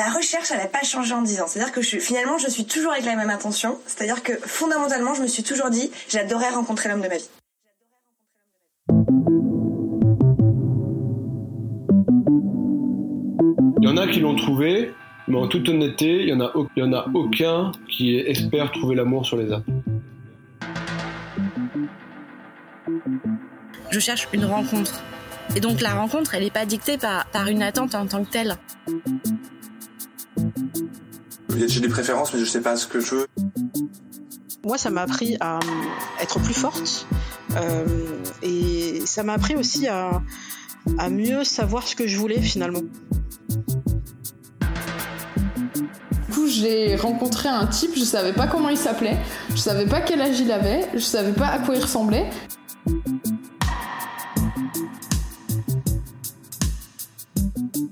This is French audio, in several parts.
la recherche, elle n'a pas changé en 10 ans. C'est-à-dire que je, finalement, je suis toujours avec la même intention. C'est-à-dire que fondamentalement, je me suis toujours dit, j'adorais rencontrer l'homme de ma vie. Il y en a qui l'ont trouvé, mais en toute honnêteté, il n'y en, a, il y en a aucun qui espère trouver l'amour sur les apps. Je cherche une rencontre. Et donc la rencontre, elle n'est pas dictée par, par une attente en tant que telle. J'ai des préférences, mais je sais pas ce que je veux. Moi, ça m'a appris à euh, être plus forte. Euh, et ça m'a appris aussi à, à mieux savoir ce que je voulais finalement. Du coup, j'ai rencontré un type, je savais pas comment il s'appelait, je savais pas quel âge il avait, je savais pas à quoi il ressemblait.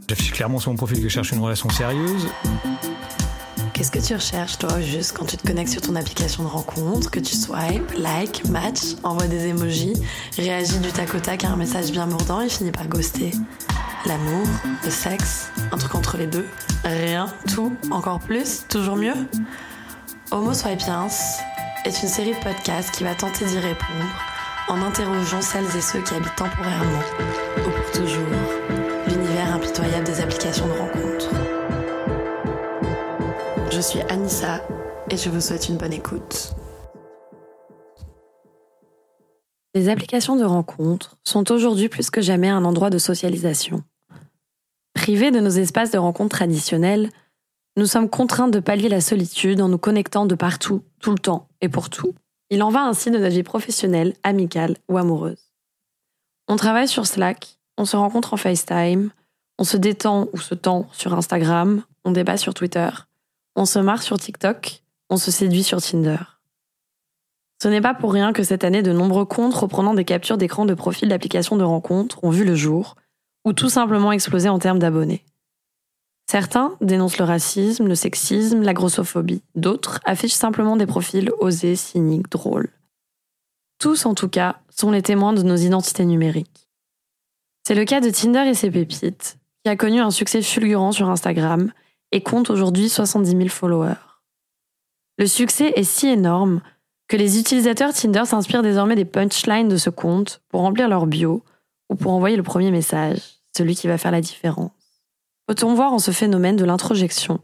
J'affiche clairement sur mon profil que je cherche une relation sérieuse. Qu'est-ce que tu recherches, toi, juste quand tu te connectes sur ton application de rencontre, que tu swipe, like, match, envoie des emojis, réagis du tac au tac à un message bien mordant et finit par ghoster L'amour, le sexe, un truc entre les deux, rien, tout, encore plus, toujours mieux Homo Swipiens est une série de podcasts qui va tenter d'y répondre en interrogeant celles et ceux qui habitent temporairement, ou pour toujours, l'univers impitoyable des applications de rencontre. Je suis Anissa et je vous souhaite une bonne écoute. Les applications de rencontre sont aujourd'hui plus que jamais un endroit de socialisation. Privés de nos espaces de rencontre traditionnels, nous sommes contraints de pallier la solitude en nous connectant de partout, tout le temps et pour tout. Il en va ainsi de notre vie professionnelle, amicale ou amoureuse. On travaille sur Slack, on se rencontre en FaceTime, on se détend ou se tend sur Instagram, on débat sur Twitter, on se marre sur TikTok, on se séduit sur Tinder. Ce n'est pas pour rien que cette année, de nombreux comptes reprenant des captures d'écran de profils d'applications de rencontres ont vu le jour, ou tout simplement explosé en termes d'abonnés. Certains dénoncent le racisme, le sexisme, la grossophobie. D'autres affichent simplement des profils osés, cyniques, drôles. Tous, en tout cas, sont les témoins de nos identités numériques. C'est le cas de Tinder et ses pépites, qui a connu un succès fulgurant sur Instagram et compte aujourd'hui 70 000 followers. Le succès est si énorme que les utilisateurs Tinder s'inspirent désormais des punchlines de ce compte pour remplir leur bio ou pour envoyer le premier message, celui qui va faire la différence. Peut-on voir en ce phénomène de l'introjection,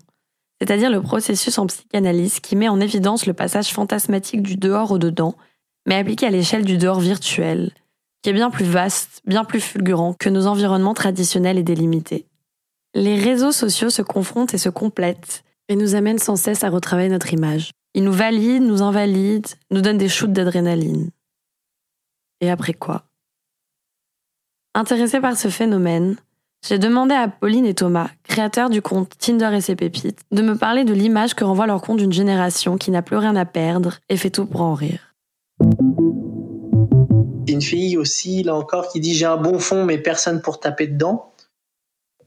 c'est-à-dire le processus en psychanalyse qui met en évidence le passage fantasmatique du dehors au dedans, mais appliqué à l'échelle du dehors virtuel, qui est bien plus vaste, bien plus fulgurant que nos environnements traditionnels et délimités? Les réseaux sociaux se confrontent et se complètent et nous amènent sans cesse à retravailler notre image. Ils nous valident, nous invalident, nous donnent des shoots d'adrénaline. Et après quoi? Intéressé par ce phénomène, j'ai demandé à Pauline et Thomas, créateurs du compte Tinder et ses pépites, de me parler de l'image que renvoie leur compte d'une génération qui n'a plus rien à perdre et fait tout pour en rire. Une fille aussi, là encore, qui dit j'ai un bon fond mais personne pour taper dedans.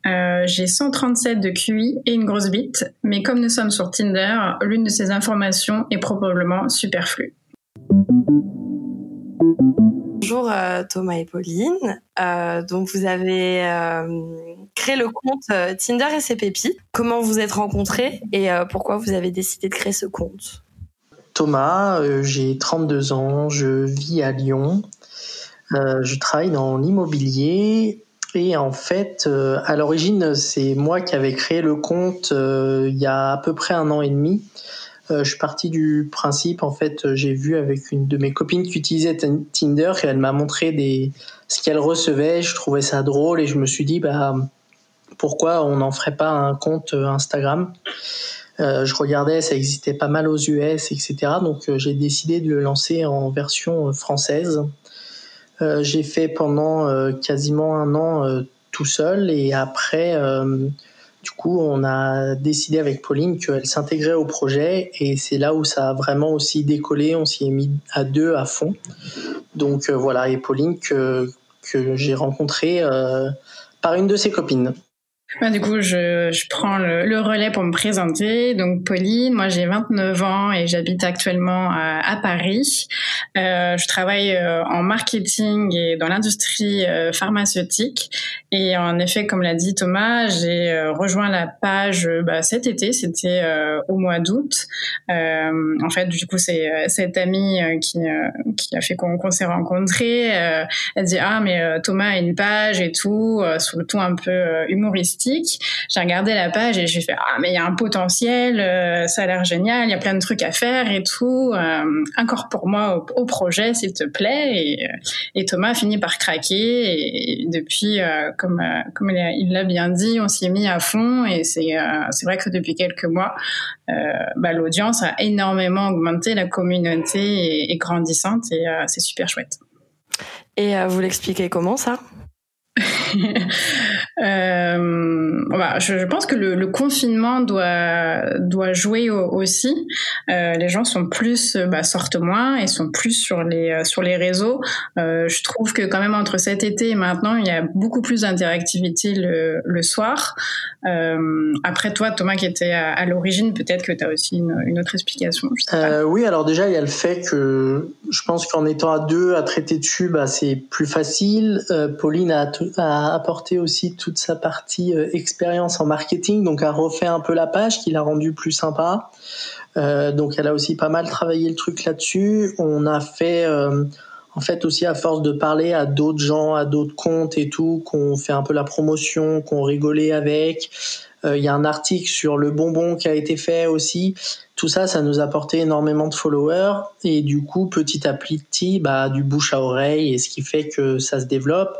Euh, j'ai 137 de QI et une grosse bite, mais comme nous sommes sur Tinder, l'une de ces informations est probablement superflue. Bonjour euh, Thomas et Pauline. Euh, donc vous avez créé le compte Tinder et ses pépites. Comment vous êtes rencontrés et pourquoi vous avez décidé de créer ce compte? Thomas, j'ai 32 ans, je vis à Lyon. je travaille dans l'immobilier et en fait, euh, à l'origine, c'est moi qui avais créé le compte euh, il y a à peu près un an et demi. Euh, je suis parti du principe, en fait, j'ai vu avec une de mes copines qui utilisait Tinder et elle m'a montré ce qu'elle recevait. Je trouvais ça drôle et je me suis dit, bah, pourquoi on n'en ferait pas un compte Instagram? Je regardais, ça existait pas mal aux US, etc. Donc j'ai décidé de le lancer en version française. Euh, j'ai fait pendant euh, quasiment un an euh, tout seul et après, du coup, on a décidé avec Pauline qu'elle s'intégrait au projet et c'est là où ça a vraiment aussi décollé. On s'y est mis à deux à fond. Donc voilà, et Pauline que, que j'ai rencontrée par une de ses copines. Ben, du coup, je, je prends le, le, relais pour me présenter. Donc, Pauline, moi j'ai 29 ans et j'habite actuellement à, à Paris. Euh, je travaille euh, en marketing et dans l'industrie euh, pharmaceutique. Et en effet, comme l'a dit Thomas, j'ai euh, rejoint la page bah, cet été, c'était au mois d'août. en fait, du coup, c'est cette amie qui, qui a fait qu'on s'est rencontrés. elle dit, ah, mais Thomas a une page et tout, sur le ton un peu humoristique j'ai regardé la page et j'ai fait ah mais il y a un potentiel, euh, ça a l'air génial, il y a plein de trucs à faire et tout. Euh, Incorpore-moi au, projet s'il te plaît. Et, euh, et, Thomas a fini par craquer et, depuis, euh, comme comme il l'a bien dit, on s'y est mis à fond et c'est c'est vrai que depuis quelques mois, bah, l'audience a énormément augmenté, la communauté est, grandissante et c'est super chouette. Et vous l'expliquez comment ça? euh, bah, je, pense que le, confinement doit doit jouer aussi. Euh, les gens sont plus bah, sortent moins et sont plus sur les euh, sur les réseaux. Je trouve que quand même entre cet été et maintenant, il y a beaucoup plus d'interactivité le, soir. Après toi, Thomas, qui était à, l'origine, peut-être que tu as aussi une, autre explication. Oui, alors déjà, il y a le fait que je pense qu'en étant à deux à traiter dessus, bah, c'est plus facile. Pauline a apporté aussi toute sa partie euh, expérience en marketing, donc a refait un peu la page, qui l'a rendu plus sympa. Euh, donc elle a aussi pas mal travaillé le truc là-dessus. On a fait, euh, en fait aussi à force de parler à d'autres gens, à d'autres comptes et tout, qu'on fait un peu la promotion, qu'on rigolait avec. Il y a un article sur le bonbon qui a été fait aussi. Tout ça, ça nous a apporté énormément de followers et du coup, petit à petit, bah, du bouche à oreille et ce qui fait que ça se développe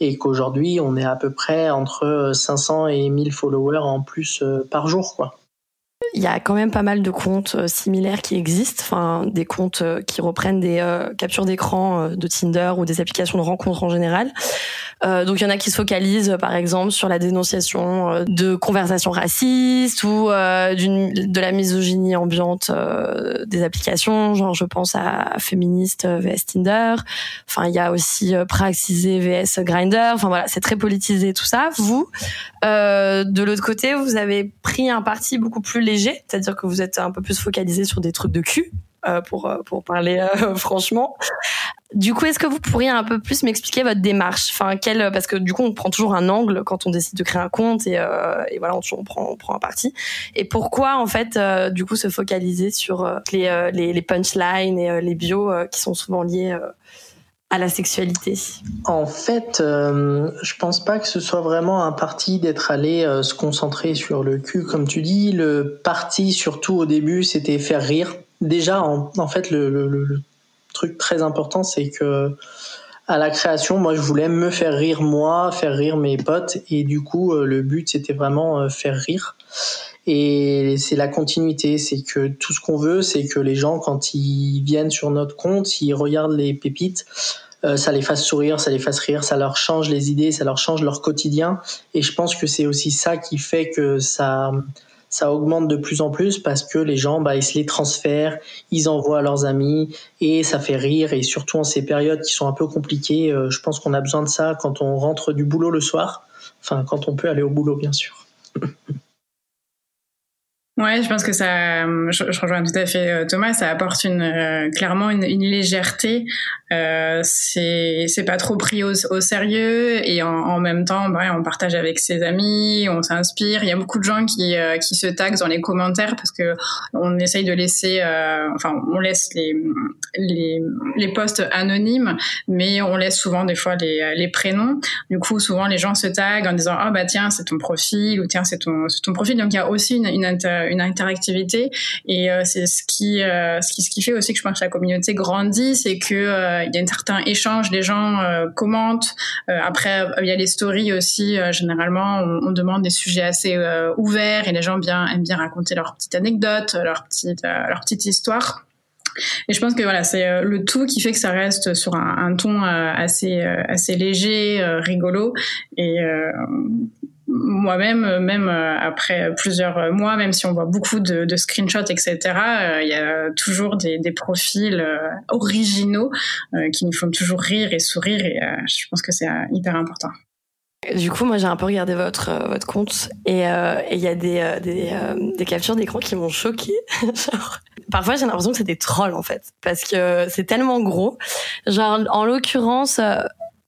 et qu'aujourd'hui on est à peu près entre 500 et 1000 followers en plus euh, par jour quoi. Il y a quand même pas mal de comptes euh, similaires qui existent, enfin des comptes euh, qui reprennent des captures d'écran de Tinder ou des applications de rencontres en général. Euh, donc il y en a qui se focalisent par exemple sur la dénonciation euh, de conversations racistes ou euh, de la misogynie ambiante des applications, genre je pense à Féministe vs Tinder. Enfin il y a aussi Praxisé vs Grinder. Enfin voilà, c'est très politisé tout ça. Vous, de l'autre côté, vous avez pris un parti beaucoup plus léger, c'est-à-dire que vous êtes un peu plus focalisé sur des trucs de cul euh, pour euh, pour parler euh, franchement. Du coup, est-ce que vous pourriez un peu plus m'expliquer votre démarche? Enfin, quel parce que du coup, on prend toujours un angle quand on décide de créer un compte et, voilà, on, prend on prend un parti. Et pourquoi en fait, du coup, se focaliser sur les, les, les punchlines et les bios qui sont souvent liés à la sexualité En fait, euh, je pense pas que ce soit vraiment un parti d'être allé se concentrer sur le cul, comme tu dis. Le parti, surtout au début, c'était faire rire déjà, en, fait, le, truc très important, c'est que à la création, moi, je voulais me faire rire moi, faire rire mes potes, et du coup, euh, le but, c'était vraiment euh, faire rire. Et c'est la continuité, c'est que tout ce qu'on veut, c'est que les gens, quand ils viennent sur notre compte, ils regardent les pépites, euh, ça les fasse sourire, ça les fasse rire, ça leur change les idées, ça leur change leur quotidien. Et je pense que c'est aussi ça qui fait que ça, ça augmente de plus en plus parce que les gens, bah, ils se les transfèrent, ils envoient à leurs amis et ça fait rire. Et surtout en ces périodes qui sont un peu compliquées, euh, je pense qu'on a besoin de ça quand on rentre du boulot le soir. Enfin, quand on peut aller au boulot, bien sûr. Ouais, je pense que ça, je, rejoins tout à fait euh, Thomas, ça apporte une, euh, clairement une, légèreté. Euh, c'est, c'est pas trop pris au, au sérieux et en, même temps, bah, on partage avec ses amis, on s'inspire. Il y a beaucoup de gens qui, euh, qui se taguent dans les commentaires parce que on essaye de laisser, enfin, on laisse les, les, les posts anonymes, mais on laisse souvent des fois les, les prénoms. Du coup, souvent les gens se taguent en disant, ah bah tiens, c'est ton profil ou tiens, c'est ton, ton profil. Donc il y a aussi une, une une interactivité et euh, c'est ce qui, euh, ce qui ce qui fait aussi que je pense que la communauté grandit, c'est que euh, il y a un certain échange, les gens commentent. après, il y a les stories aussi. généralement, on, demande des sujets assez ouverts et les gens bien aiment bien raconter leurs petites anecdotes, leurs petites leur petite histoire. Et je pense que voilà, c'est le tout qui fait que ça reste sur un, un ton assez assez léger, rigolo et moi-même, même euh, après plusieurs mois, même si on voit beaucoup de, screenshots, etc., euh, il y a toujours des, profils euh, originaux qui nous font toujours rire et sourire, et je pense que c'est hyper important. Du coup, moi, j'ai un peu regardé votre euh, votre compte et il y a des des, captures d'écran qui m'ont choqué. Parfois, j'ai l'impression que c'est des trolls en fait, parce que c'est tellement gros. Genre, en l'occurrence,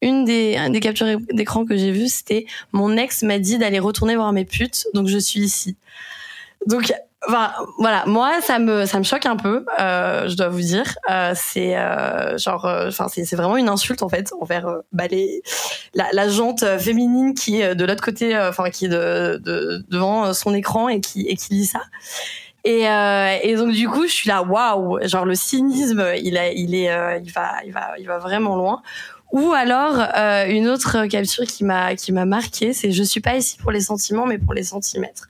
une des, des captures d'écran que j'ai vues, c'était mon ex m'a dit d'aller retourner voir mes putes, donc je suis ici. Donc Enfin, voilà, moi ça me ça me choque un peu, euh, je dois vous dire. Euh, c'est euh, genre, euh, enfin c'est c'est vraiment une insulte en fait envers euh, bah, les, la, la jante féminine qui est de l'autre côté, enfin qui est de, de, devant son écran et qui et qui lit ça. Et, et donc du coup je suis là, waouh, genre le cynisme, il a il est il va il va il va vraiment loin. Ou alors euh, une autre capture qui m'a qui m'a marqué, c'est je suis pas ici pour les sentiments mais pour les centimètres.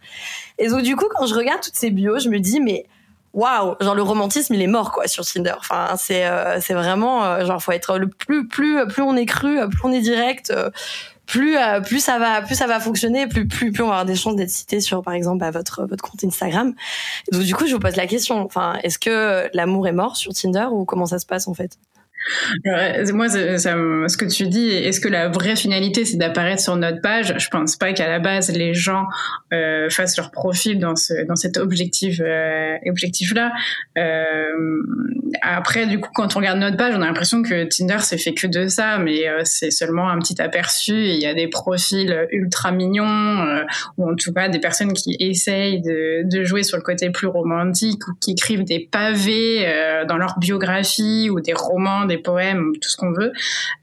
Et donc du coup quand je regarde toutes ces bios, je me dis mais waouh, genre le romantisme il est mort quoi sur Tinder. Enfin c'est euh, c'est vraiment euh, genre faut être le plus plus plus on est cru, plus on est direct, plus plus ça va plus ça va fonctionner, plus plus plus on va avoir des chances d'être cité sur par exemple bah, votre votre compte Instagram. donc du coup je vous pose la question, enfin est-ce que l'amour est mort sur Tinder ou comment ça se passe en fait? Moi, ce que tu dis, est-ce que la vraie finalité, c'est d'apparaître sur notre page? Je pense pas qu'à la base, les gens euh, fassent leur profil dans, ce, dans cet objectif, euh, objectif-là. Euh, après, du coup, quand on regarde notre page, on a l'impression que Tinder, c'est fait que de ça, mais c'est seulement un petit aperçu. Il y a des profils ultra mignons, ou en tout cas des personnes qui essayent de, de, jouer sur le côté plus romantique, ou qui écrivent des pavés dans leur biographie, ou des romans des poèmes, tout ce qu'on veut.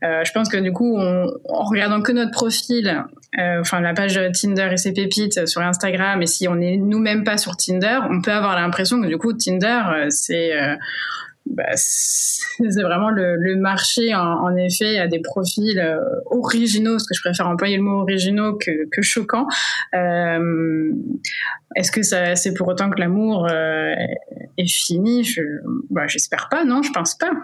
Euh, je pense que du coup, en regardant que notre profil, euh, enfin la page Tinder et ses pépites sur Instagram, et si on n'est nous-mêmes pas sur Tinder, on peut avoir l'impression que du coup Tinder, euh, c'est bah, c'est vraiment le, marché en, effet a des profils originaux parce que je préfère employer le mot originaux que, que choquant est-ce que c'est pour autant que l'amour euh, est fini? Je bah, j'espère pas non je pense pas.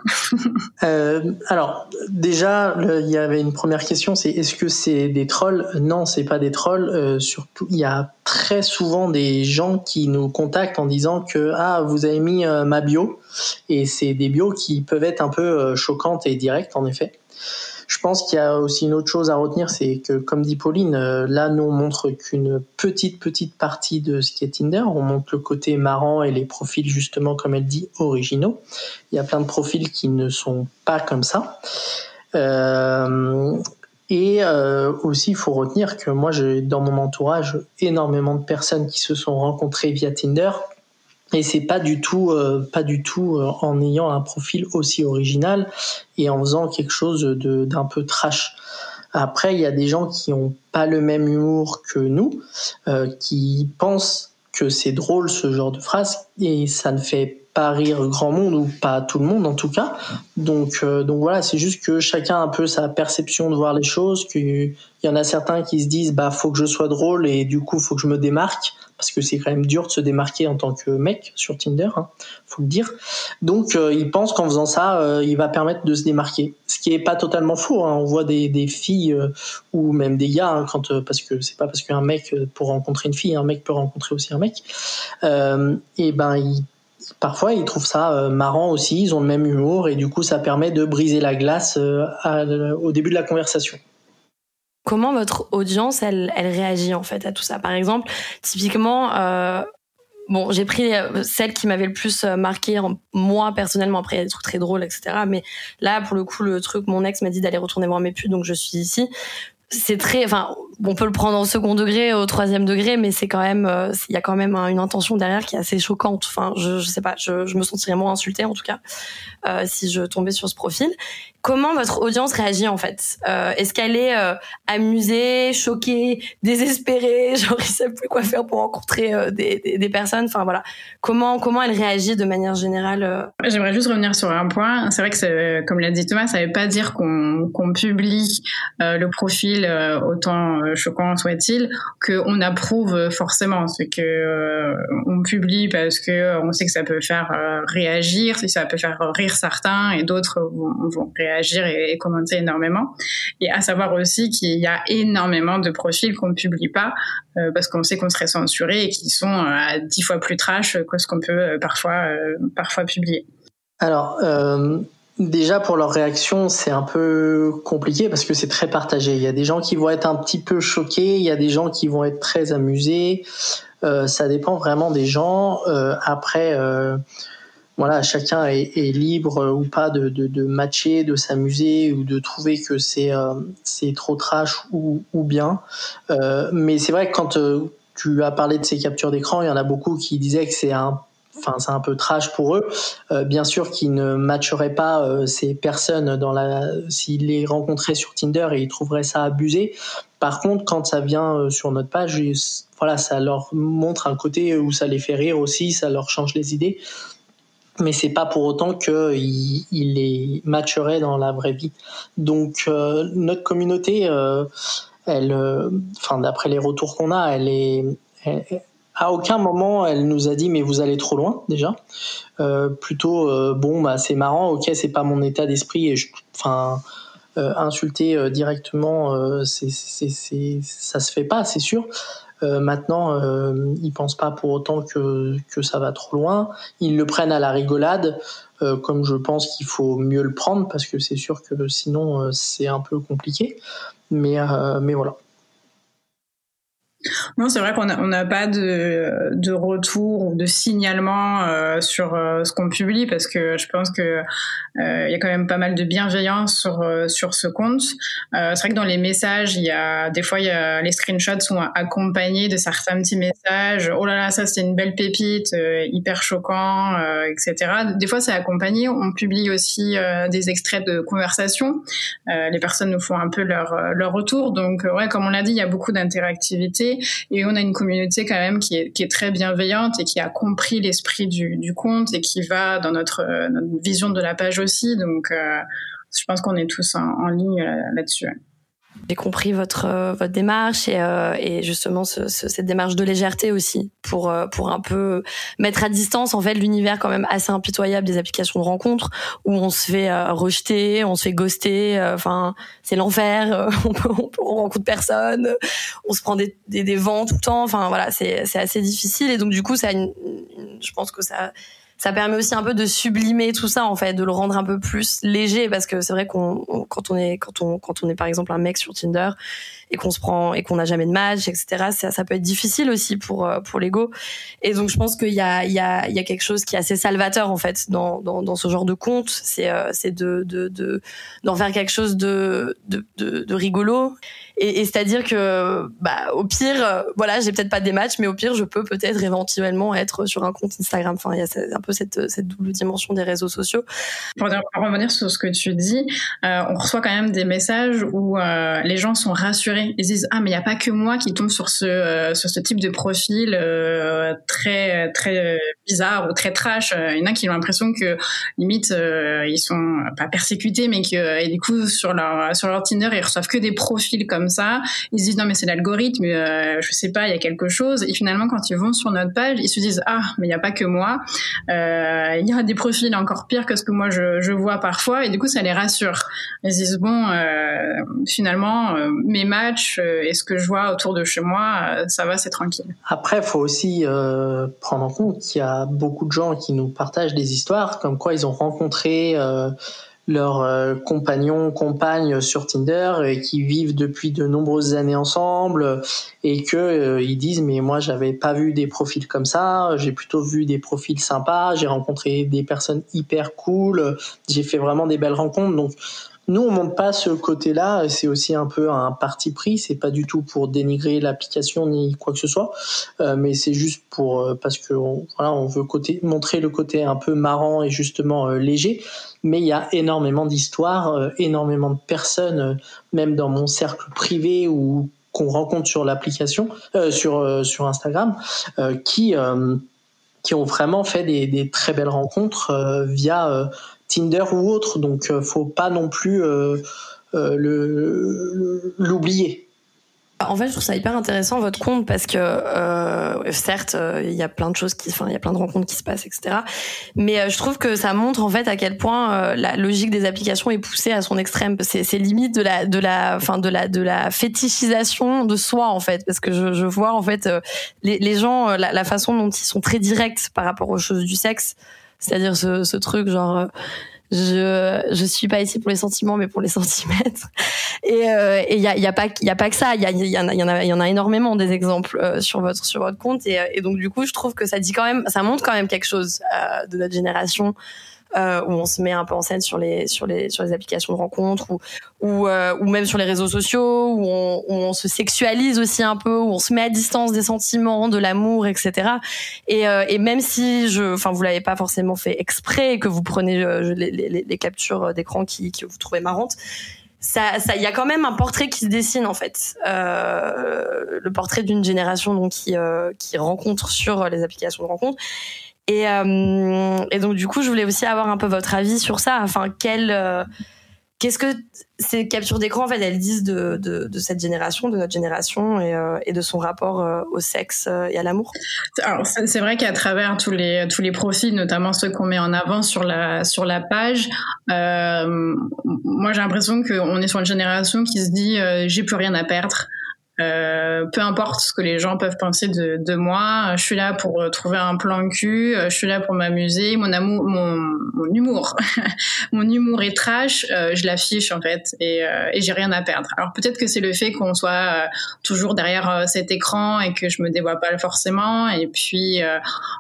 Euh, alors déjà il y avait une première question c'est est-ce que c'est des trolls? Non c'est pas des trolls euh, surtout il y a très souvent des gens qui nous contactent en disant que ah vous avez mis ma bio et c'est des bios qui peuvent être un peu choquantes et directes, en effet. Je pense qu'il y a aussi une autre chose à retenir, c'est que, comme dit Pauline, euh, là, nous, on montre qu'une petite, petite partie de ce qui est Tinder. On montre le côté marrant et les profils, justement, comme elle dit, originaux. Il y a plein de profils qui ne sont pas comme ça. Euh, et aussi, il faut retenir que moi, j'ai dans mon entourage énormément de personnes qui se sont rencontrées via Tinder et c'est pas du tout, euh, pas du tout euh, en ayant un profil aussi original et en faisant quelque chose d'un peu trash. Après, il y a des gens qui ont pas le même humour que nous, euh, qui pensent que c'est drôle ce genre de phrase et ça ne fait pas rire grand monde ou pas tout le monde en tout cas. Donc, euh, donc voilà, c'est juste que chacun a un peu sa perception de voir les choses. Qu'il y en a certains qui se disent bah faut que je sois drôle et du coup faut que je me démarque parce que c'est quand même dur de se démarquer en tant que mec sur Tinder, hein, faut le dire. Donc euh, ils pensent qu'en faisant ça, euh, il va permettre de se démarquer. Ce qui est pas totalement faux. Hein. On voit des, des filles ou même des gars hein, quand parce que c'est pas parce qu'un mec pour rencontrer une fille, un mec peut rencontrer aussi un mec. et ben ils parfois ils trouvent ça euh, marrant aussi, ils ont le même humour et du coup ça permet de briser la glace euh, au début de la conversation. Comment votre audience elle, elle réagit en fait à tout ça? Par exemple, typiquement, euh, bon, j'ai pris celle qui m'avait le plus marqué moi personnellement. Après, il y a des trucs très drôles, etc. Mais là, pour le coup, le truc, mon ex m'a dit d'aller retourner voir mes putes, donc je suis ici c'est très, enfin, on peut le prendre au second degré, au troisième degré, mais c'est quand même, euh, il y a quand même une intention derrière qui est assez choquante. Enfin, je, je sais pas, je, me sentirais moins insultée en tout cas euh, si je tombais sur ce profil. Comment votre audience réagit en fait? Euh, Est-ce qu'elle est amusée, choquée, désespérée, genre ils savent plus quoi faire pour rencontrer des, personnes Enfin voilà, comment comment elle réagit de manière générale J'aimerais juste revenir sur un point. C'est vrai que comme l'a dit Thomas, ça veut pas dire qu'on publie le profil autant choquant soit-il qu'on approuve forcément. C'est que on publie parce que on sait que ça peut faire réagir, si ça peut faire rire certains et d'autres vont, réagir agir et, commenter énormément. Et à savoir aussi qu'il y a énormément de profils qu'on ne publie pas euh, parce qu'on sait qu'on serait censuré et qui sont euh, à dix fois plus trash que ce qu'on peut euh, parfois, parfois publier. Alors, Déjà pour leur réaction, c'est un peu compliqué parce que c'est très partagé. Il y a des gens qui vont être un petit peu choqués, il y a des gens qui vont être très amusés. Euh, ça dépend vraiment des gens. Euh, après, euh, voilà, chacun est, est, libre ou pas de, de, de matcher, de s'amuser ou de trouver que c'est c'est trop trash ou, ou bien. mais c'est vrai que quand tu as parlé de ces captures d'écran, il y en a beaucoup qui disaient que c'est un enfin c'est un peu trash pour eux. Euh, bien sûr qu'ils ne matcheraient pas euh, ces personnes dans la s'ils les rencontraient sur Tinder et ils trouveraient ça abusé. Par contre, quand ça vient euh, sur notre page, voilà, ça leur montre un côté où ça les fait rire aussi, ça leur change les idées. Mais c'est pas pour autant qu'ils ils les matcheraient dans la vraie vie. Donc notre communauté, elle, enfin d'après les retours qu'on a, elle est, à aucun moment elle nous a dit mais vous allez trop loin déjà. Euh, plutôt euh, bon bah c'est marrant, ok c'est pas mon état d'esprit et je, enfin euh, insulter directement c'est c'est c'est ça se fait pas c'est sûr. maintenant ils pensent pas pour autant que que ça va trop loin. Ils le prennent à la rigolade comme je pense qu'il faut mieux le prendre parce que c'est sûr que sinon c'est un peu compliqué. Mais mais voilà. Non, c'est vrai qu'on n'a pas de, retour ou de signalement euh, sur euh, ce qu'on publie parce que je pense que euh, y a quand même pas mal de bienveillance sur sur ce compte. c'est vrai que dans les messages, y a des fois y a les screenshots sont accompagnés de certains petits messages. Oh là là, ça c'est une belle pépite, hyper choquant, etc. Des fois c'est accompagné. On publie aussi des extraits de conversation. les personnes nous font un peu leur leur retour. Donc ouais, comme on l'a dit, il y a beaucoup d'interactivité et on a une communauté quand même qui est, très bienveillante et qui a compris l'esprit du, du compte et qui va dans notre, euh, notre vision de la page aussi. Donc, euh, je pense qu'on est tous en, en ligne euh, là-dessus j'ai compris votre euh, votre démarche et, euh, et justement ce, ce, cette démarche de légèreté aussi pour euh, pour un peu mettre à distance en fait l'univers quand même assez impitoyable des applications de rencontres où on se fait rejeter, on se fait ghoster, enfin c'est l'enfer, on, peut, on, rencontre personne, on se prend des, des, vents tout le temps, enfin voilà c'est c'est assez difficile et donc du coup ça une, je pense que ça ça permet aussi un peu de sublimer tout ça en fait, de le rendre un peu plus léger parce que c'est vrai qu'on quand on est quand on quand on est par exemple un mec sur Tinder et qu'on se prend et qu'on n'a jamais de match, etc. Ça, ça peut être difficile aussi pour euh, pour l'ego. Et donc je pense qu'il y a il y a il y a quelque chose qui est assez salvateur en fait dans dans, dans ce genre de compte. C'est euh, c'est de de de d'en faire quelque chose de de, de rigolo. Et, c'est-à-dire que bah au pire euh, voilà j'ai peut-être pas des matchs mais au pire je peux peut-être éventuellement être sur un compte Instagram. Enfin il y a un peu cette double dimension des réseaux sociaux. Pour revenir sur ce que tu dis, euh, on reçoit quand même des messages où euh, les gens sont rassurés ils disent ah mais il y a pas que moi qui tombe sur ce type de profil très très bizarre ou très trash. Il y en a qui ont l'impression que limite ils sont pas persécutés mais que et du coup sur leur sur leur Tinder ils reçoivent que des profils comme ça. Ils se disent non mais c'est l'algorithme, je sais pas, il y a quelque chose. Et finalement quand ils vont sur notre page, ils se disent ah mais il y a pas que moi. Il y a des profils encore pires que ce que moi je, vois parfois et du coup ça les rassure. Ils se disent bon finalement mes matchs euh, et ce que je vois autour de chez moi, euh, ça va, c'est tranquille. Après, il faut aussi euh, prendre en compte qu'il y a beaucoup de gens qui nous partagent des histoires comme quoi ils ont rencontré leurs compagnons, compagnes sur Tinder et qui vivent depuis de nombreuses années ensemble et que ils disent mais moi j'avais pas vu des profils comme ça, j'ai plutôt vu des profils sympas, j'ai rencontré des personnes hyper cool, j'ai fait vraiment des belles rencontres. Donc nous, on monte pas ce côté-là. C'est aussi un peu un parti pris. C'est pas du tout pour dénigrer l'application ni quoi que ce soit, euh, mais c'est juste pour euh, parce que on, voilà, on veut montrer le côté un peu marrant et justement euh, léger. Mais il y a énormément d'histoires, énormément de personnes, même dans mon cercle privé ou qu'on rencontre sur l'application, sur sur Instagram, qui qui ont vraiment fait des, des très belles rencontres via Tinder ou autre. Donc, euh, faut pas non plus euh, euh, l'oublier. En fait, je trouve ça hyper intéressant votre compte parce que certes, il y a plein de choses qui, enfin, il y a plein de rencontres qui se passent, etc. Mais je trouve que ça montre en fait à quel point la logique des applications est poussée à son extrême. C'est limite de la, de la, enfin, de la, de la fétichisation de soi en fait, parce que je, vois en fait les, gens, la, façon dont ils sont très directs par rapport aux choses du sexe. C'est-à-dire ce, ce truc genre Je je suis pas ici pour les sentiments, mais pour les centimètres. Et euh, il y a, y a pas il y a pas que ça. Il y, a, y, en a il y en a il y en a énormément des exemples euh, sur votre sur votre compte. Et, et, donc du coup, je trouve que ça dit quand même, ça montre quand même quelque chose euh, de notre génération euh, où on se met un peu en scène sur les sur les sur les applications de rencontres ou ou, euh, ou même sur les réseaux sociaux où on, où on, se sexualise aussi un peu où on se met à distance des sentiments de l'amour etc et, euh, et même si je enfin vous l'avez pas forcément fait exprès que vous prenez euh, les, les, les, captures d'écran qui vous trouvez marrantes ça, ça, il y a quand même un portrait qui se dessine en fait, euh, le portrait d'une génération donc qui euh, qui rencontre sur les applications de rencontre et, euh, et donc du coup, je voulais aussi avoir un peu votre avis sur ça. Enfin, quel, euh, qu'est-ce que ces captures d'écran en fait elles disent de, de, cette génération, de notre génération et, euh, de son rapport au sexe et à l'amour? Alors c'est vrai qu'à travers tous les tous les profils, notamment ceux qu'on met en avant sur la sur la page, moi j'ai l'impression qu'on est sur une génération qui se dit j'ai plus rien à perdre. Euh, peu importe ce que les gens peuvent penser de, de, moi, je suis là pour euh, trouver un plan cul, euh, je suis là pour m'amuser. Mon amour, mon, mon humour, mon humour est trash, euh, je l'affiche en fait, et, euh, et j'ai rien à perdre. Alors peut-être que c'est le fait qu'on soit toujours derrière cet écran et que je me dévoie pas forcément. Et puis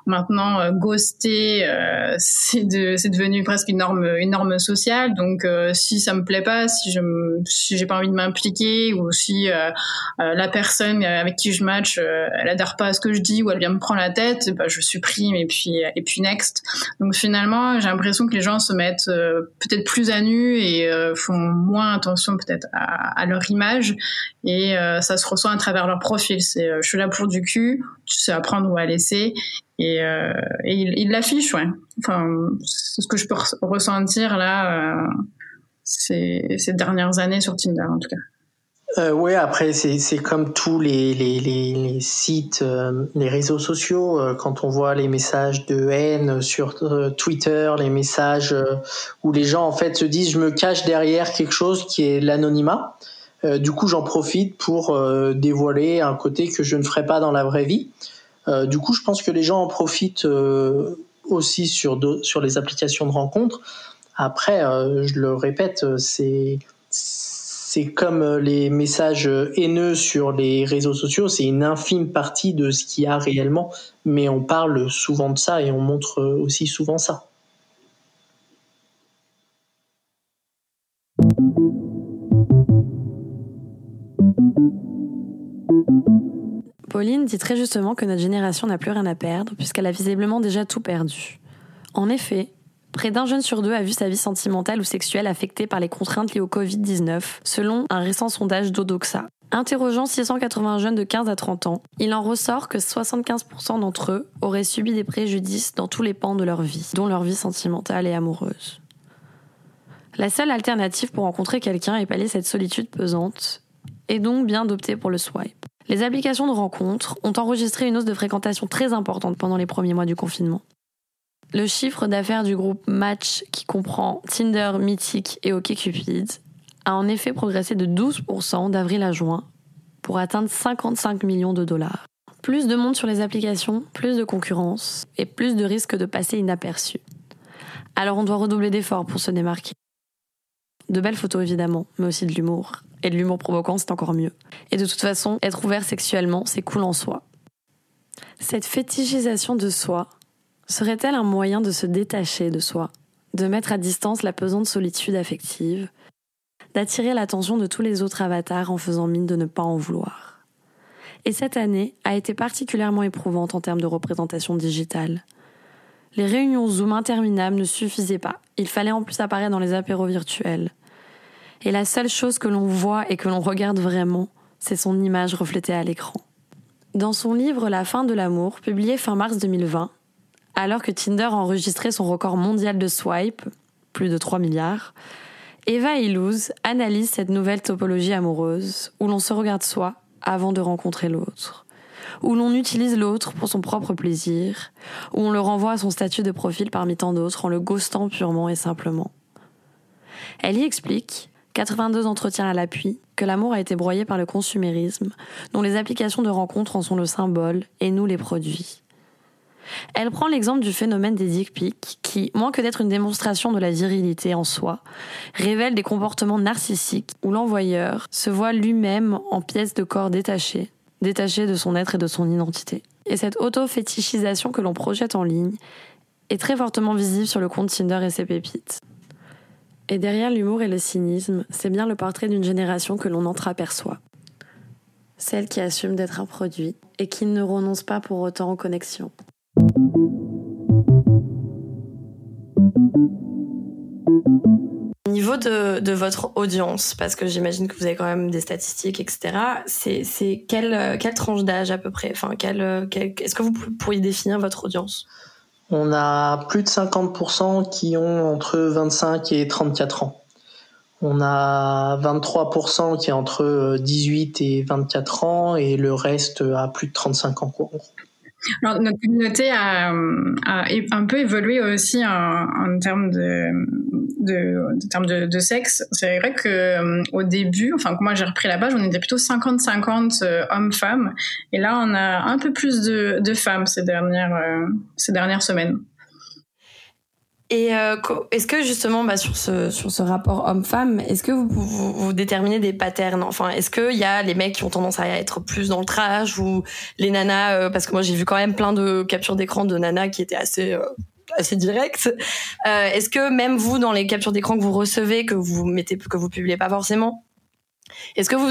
maintenant, ghoster, c'est de, c'est devenu presque une norme, une norme sociale. Donc si ça me plaît pas, si je, si j'ai pas envie de m'impliquer ou si euh, la personne avec qui je match, euh, elle adhère pas à ce que je dis ou elle vient me prendre la tête, bah, je supprime et puis et puis next. Donc finalement, j'ai l'impression que les gens se mettent euh, peut-être plus à nu et font moins attention peut-être à, à, leur image et ça se ressent à travers leur profil. C'est je suis là pour du cul, tu sais apprendre ou à laisser et, euh, ils l'affichent, ouais. Enfin, c'est ce que je peux ressentir là euh, ces dernières années sur Tinder en tout cas euh, ouais, après c'est comme tous les, les, les, les sites, euh, les réseaux sociaux. Euh, quand on voit les messages de haine sur euh, Twitter, les messages où les gens en fait se disent je me cache derrière quelque chose qui est l'anonymat. du coup, j'en profite pour dévoiler un côté que je ne ferai pas dans la vraie vie. du coup, je pense que les gens en profitent aussi sur sur les applications de rencontres. Après, je le répète, c'est c'est comme euh, les messages haineux sur les réseaux sociaux, c'est une infime partie de ce qu'il y a réellement, mais on parle souvent de ça et on montre aussi souvent ça. Pauline dit très justement que notre génération n'a plus rien à perdre puisqu'elle a visiblement déjà tout perdu. En effet, Près d'un jeune sur deux a vu sa vie sentimentale ou sexuelle affectée par les contraintes liées au Covid-19, selon un récent sondage d'Odoxa. Interrogeant 680 jeunes de 15 à 30 ans, il en ressort que 75% d'entre eux auraient subi des préjudices dans tous les pans de leur vie, dont leur vie sentimentale et amoureuse. La seule alternative pour rencontrer quelqu'un et pallier cette solitude pesante est donc bien d'opter pour le swipe. Les applications de rencontres ont enregistré une hausse de fréquentation très importante pendant les premiers mois du confinement. Le chiffre d'affaires du groupe Match, qui comprend Tinder, Mythic et OkCupid, a en effet progressé de 12% d'avril à juin pour atteindre 55 millions de dollars. Plus de monde sur les applications, plus de concurrence et plus de risques de passer inaperçu. Alors on doit redoubler d'efforts pour se démarquer. De belles photos évidemment, mais aussi de l'humour. Et de l'humour provoquant, c'est encore mieux. Et de toute façon, être ouvert sexuellement, c'est cool en soi. Cette fétichisation de soi, Serait-elle un moyen de se détacher de soi, de mettre à distance la pesante solitude affective, d'attirer l'attention de tous les autres avatars en faisant mine de ne pas en vouloir? Et cette année a été particulièrement éprouvante en termes de représentation digitale. Les réunions Zoom interminables ne suffisaient pas, il fallait en plus apparaître dans les apéros virtuels. Et la seule chose que l'on voit et que l'on regarde vraiment, c'est son image reflétée à l'écran. Dans son livre La fin de l'amour, publié fin mars 2020, alors que Tinder enregistrait son record mondial de swipe, plus de 3 milliards, Eva Illouz analyse cette nouvelle topologie amoureuse où l'on se regarde soi avant de rencontrer l'autre, où l'on utilise l'autre pour son propre plaisir, où on le renvoie à son statut de profil parmi tant d'autres en le ghostant purement et simplement. Elle y explique, 82 entretiens à l'appui, que l'amour a été broyé par le consumérisme, dont les applications de rencontre en sont le symbole et nous les produits Elle prend l'exemple du phénomène des dick pics qui, moins que d'être une démonstration de la virilité en soi, révèle des comportements narcissiques où l'envoyeur se voit lui-même en pièces de corps détachées, détachées de son être et de son identité. Et cette auto-fétichisation que l'on projette en ligne est très fortement visible sur le compte Tinder et ses pépites. Et derrière l'humour et le cynisme, c'est bien le portrait d'une génération que l'on entreaperçoit. Celle qui assume d'être un produit et qui ne renonce pas pour autant aux connexions. Au niveau de, votre audience, parce que j'imagine que vous avez quand même des statistiques, etc., c'est quelle, tranche d'âge à peu près? Enfin, quelle, quelle, Est-ce que vous pourriez définir votre audience? On a plus de 50% qui ont entre 25 et 34 ans. On a 23% qui est entre 18 et 24 ans et le reste à plus de 35 ans. Alors, notre communauté a, a, un peu évolué aussi en, en termes de, de, de de, sexe. C'est vrai que euh, au début, enfin moi j'ai repris la page, on était plutôt 50-50 euh, hommes-femmes, et là on a un peu plus de, de femmes ces dernières euh, ces dernières semaines. Et euh, est-ce que justement, bah, sur ce sur ce rapport homme-femme, est-ce que vous, vous, vous, déterminez des patterns? Enfin, est-ce qu'il y a les mecs qui ont tendance à être plus dans le trash ou les nanas euh, Parce que moi, j'ai vu quand même plein de captures d'écran de nanas qui étaient assez euh, assez directes. Euh, est-ce que même vous, dans les captures d'écran que vous recevez, que vous mettez, que vous publiez pas forcément, est-ce que vous,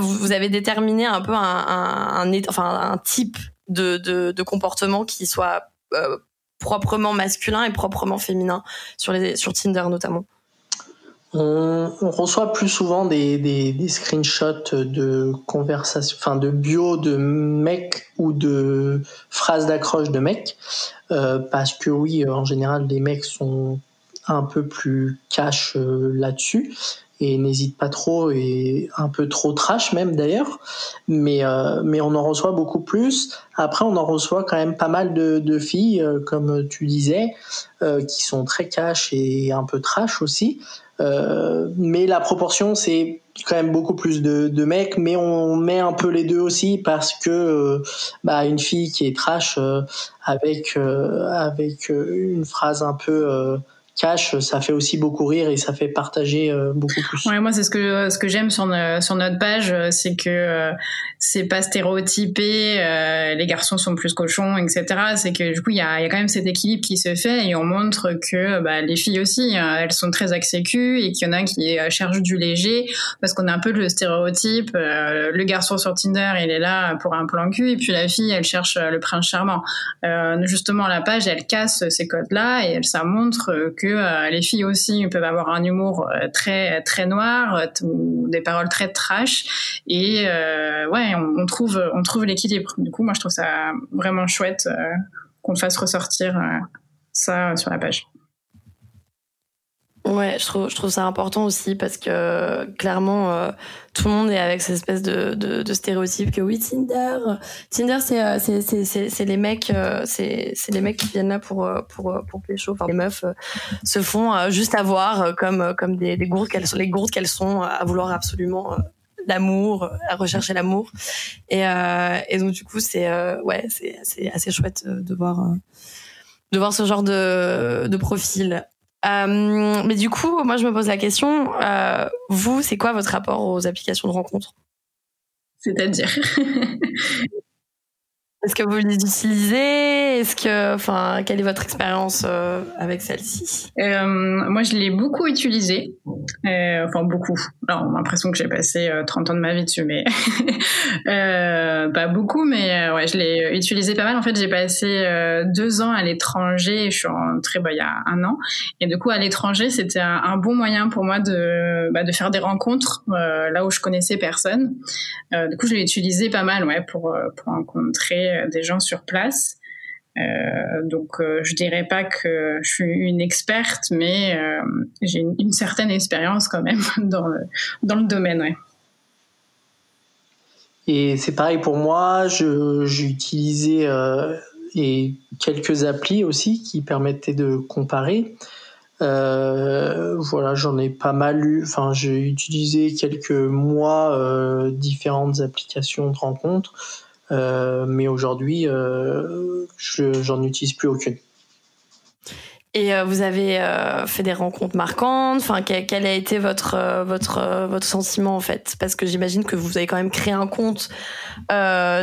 vous avez déterminé un peu un, un, un, enfin, un type de, de, de comportement qui soit euh, proprement masculin et proprement féminin sur, les, sur Tinder notamment. On, reçoit plus souvent des, des, des screenshots de conversations, enfin de bio de mecs ou de phrases d'accroche de mecs, euh, parce que oui, en général, les mecs sont un peu plus cash euh, là-dessus et n'hésite pas trop et un peu trop trash même d'ailleurs. Mais euh, mais on en reçoit beaucoup plus. Après on en reçoit quand même pas mal de, de filles euh, comme tu disais euh, qui sont très cash et un peu trash aussi. Euh, mais la proportion c'est quand même beaucoup plus de, de, mecs. Mais on met un peu les deux aussi parce que euh, bah une fille qui est trash avec avec une phrase un peu cash, ça fait aussi beaucoup rire et ça fait partager euh, beaucoup plus. Ouais, moi c'est ce que ce que j'aime sur sur notre page, euh, c'est que euh, c'est pas stéréotypé, les garçons sont plus cochons, etc. C'est que du coup il y a, y a quand même cet équilibre qui se fait et on montre que bah, les filles aussi, elles sont très axées cul et qu'il y en a qui cherchent du léger parce qu'on a un peu le stéréotype, le garçon sur Tinder il est là pour un plan cul et puis la fille elle cherche le prince charmant. justement la page elle casse ces codes là et ça montre que euh, les filles aussi peuvent avoir un humour euh, très très noir euh, ou des paroles très trash et ouais on, trouve on trouve l'équilibre du coup moi je trouve ça vraiment chouette qu'on fasse ressortir ça sur la page Ouais, je trouve, je trouve ça important aussi parce que clairement, euh, tout le monde est avec cette espèce de, stéréotype que oui, Tinder, Tinder, c'est euh, les mecs, euh, c'est les mecs qui viennent là pour pour pour pécho. Les meufs se font juste avoir comme comme des, des gourdes qu'elles sont, les gourdes qu'elles sont à vouloir absolument l'amour, à rechercher l'amour. Et et donc du coup, c'est ouais, c'est assez chouette de voir de ce genre de de profil. Euh, mais du coup, moi, je me pose la question, euh, vous, c'est quoi votre rapport aux applications de rencontres? C'est-à-dire? Est-ce que vous les utilisez? Est-ce que, enfin, quelle est votre expérience euh, avec celle-ci? Euh, Moi, je l'ai beaucoup utilisée. Euh, enfin, beaucoup. Alors, on a l'impression que j'ai passé 30 ans de ma vie dessus, mais pas beaucoup. Mais ouais, je l'ai utilisé pas mal. En fait, j'ai passé deux ans à l'étranger. Je suis rentrée bah, il y a un an. Et du coup, à l'étranger, c'était un, bon moyen pour moi de, bah, faire des rencontres là où je connaissais personne. du coup, je l'ai utilisé pas mal, ouais, pour, pour rencontrer des gens sur place. Euh, donc euh, je dirais pas que je suis une experte, mais euh, j'ai une, certaine expérience quand même dans le, dans le domaine. Ouais. Et c'est pareil pour moi, j'ai utilisé euh, et quelques applis aussi qui permettaient de comparer. Voilà, j'en ai pas mal eu. Enfin, j'ai utilisé quelques mois différentes applications de rencontres mais aujourd'hui, j'en utilise plus aucune. Et euh, vous avez euh, fait des rencontres marquantes? Enfin, quel, a été votre euh, votre votre sentiment en fait? Parce que j'imagine que vous avez quand même créé un compte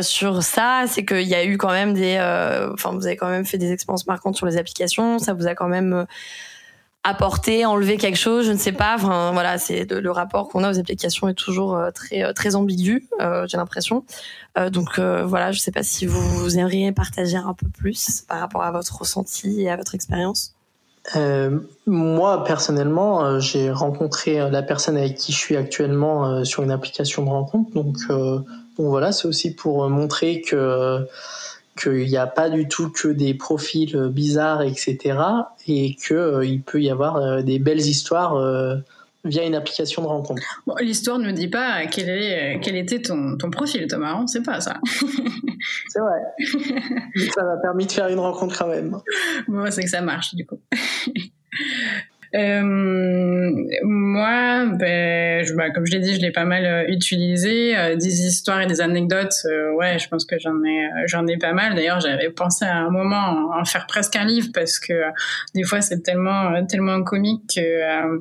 sur ça. C'est qu'il y a eu quand même des. Vous avez quand même fait des expériences marquantes sur les applications. Ça vous a quand même apporté, enlevé quelque chose. Je ne sais pas. Enfin, voilà, c'est le, rapport qu'on a aux applications est toujours très très ambigu. J'ai l'impression. donc voilà, je ne sais pas si vous, aimeriez partager un peu plus par rapport à votre ressenti et à votre expérience. Euh, moi, personnellement, euh, j'ai rencontré euh, la personne avec qui je suis actuellement sur une application de rencontre. Donc, donc voilà, c'est aussi pour montrer que qu'il n'y a pas du tout que des profils bizarres, etc. Et qu'il peut y avoir des belles histoires via une application de rencontre. Bon, L'histoire ne dit pas quel, est, quel était ton, ton profil, Thomas. On ne sait pas ça. c'est vrai. ça m'a permis de faire une rencontre quand même. Bon, c'est que ça marche du coup. Euh, moi, ben, je, bah, comme je l'ai dit, je l'ai pas mal euh, utilisé. Euh, des histoires et des anecdotes, ouais, je pense que j'en ai, j'en ai pas mal. D'ailleurs, j'avais pensé à un moment en, faire presque un livre parce que des fois, c'est tellement, tellement comique que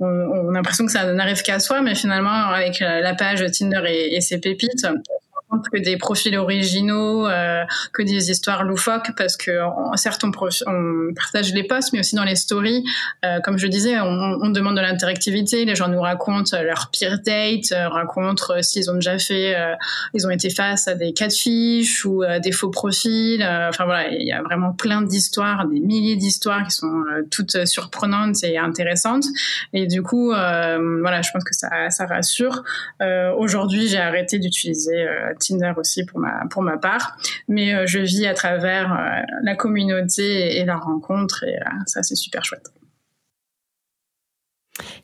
on, on, a l'impression que ça n'arrive qu'à soi, mais finalement, avec la, page Tinder et ses pépites, que des profils originaux, euh, que des histoires loufoques, parce que certes on, partage les posts, mais aussi dans les stories, euh, comme je disais, on, demande de l'interactivité. Les gens nous racontent leur pire date, euh, racontent euh, s'ils ont déjà fait, euh, ils ont été face à des cas de fiches ou des faux profils. enfin voilà, il y a vraiment plein d'histoires, des milliers d'histoires qui sont toutes surprenantes et intéressantes. Et du coup, voilà, je pense que ça rassure. Aujourd'hui, j'ai arrêté d'utiliser Tinder aussi pour ma, pour ma part. Mais euh, je vis à travers euh, la communauté et la rencontre et euh, ça, c'est super chouette.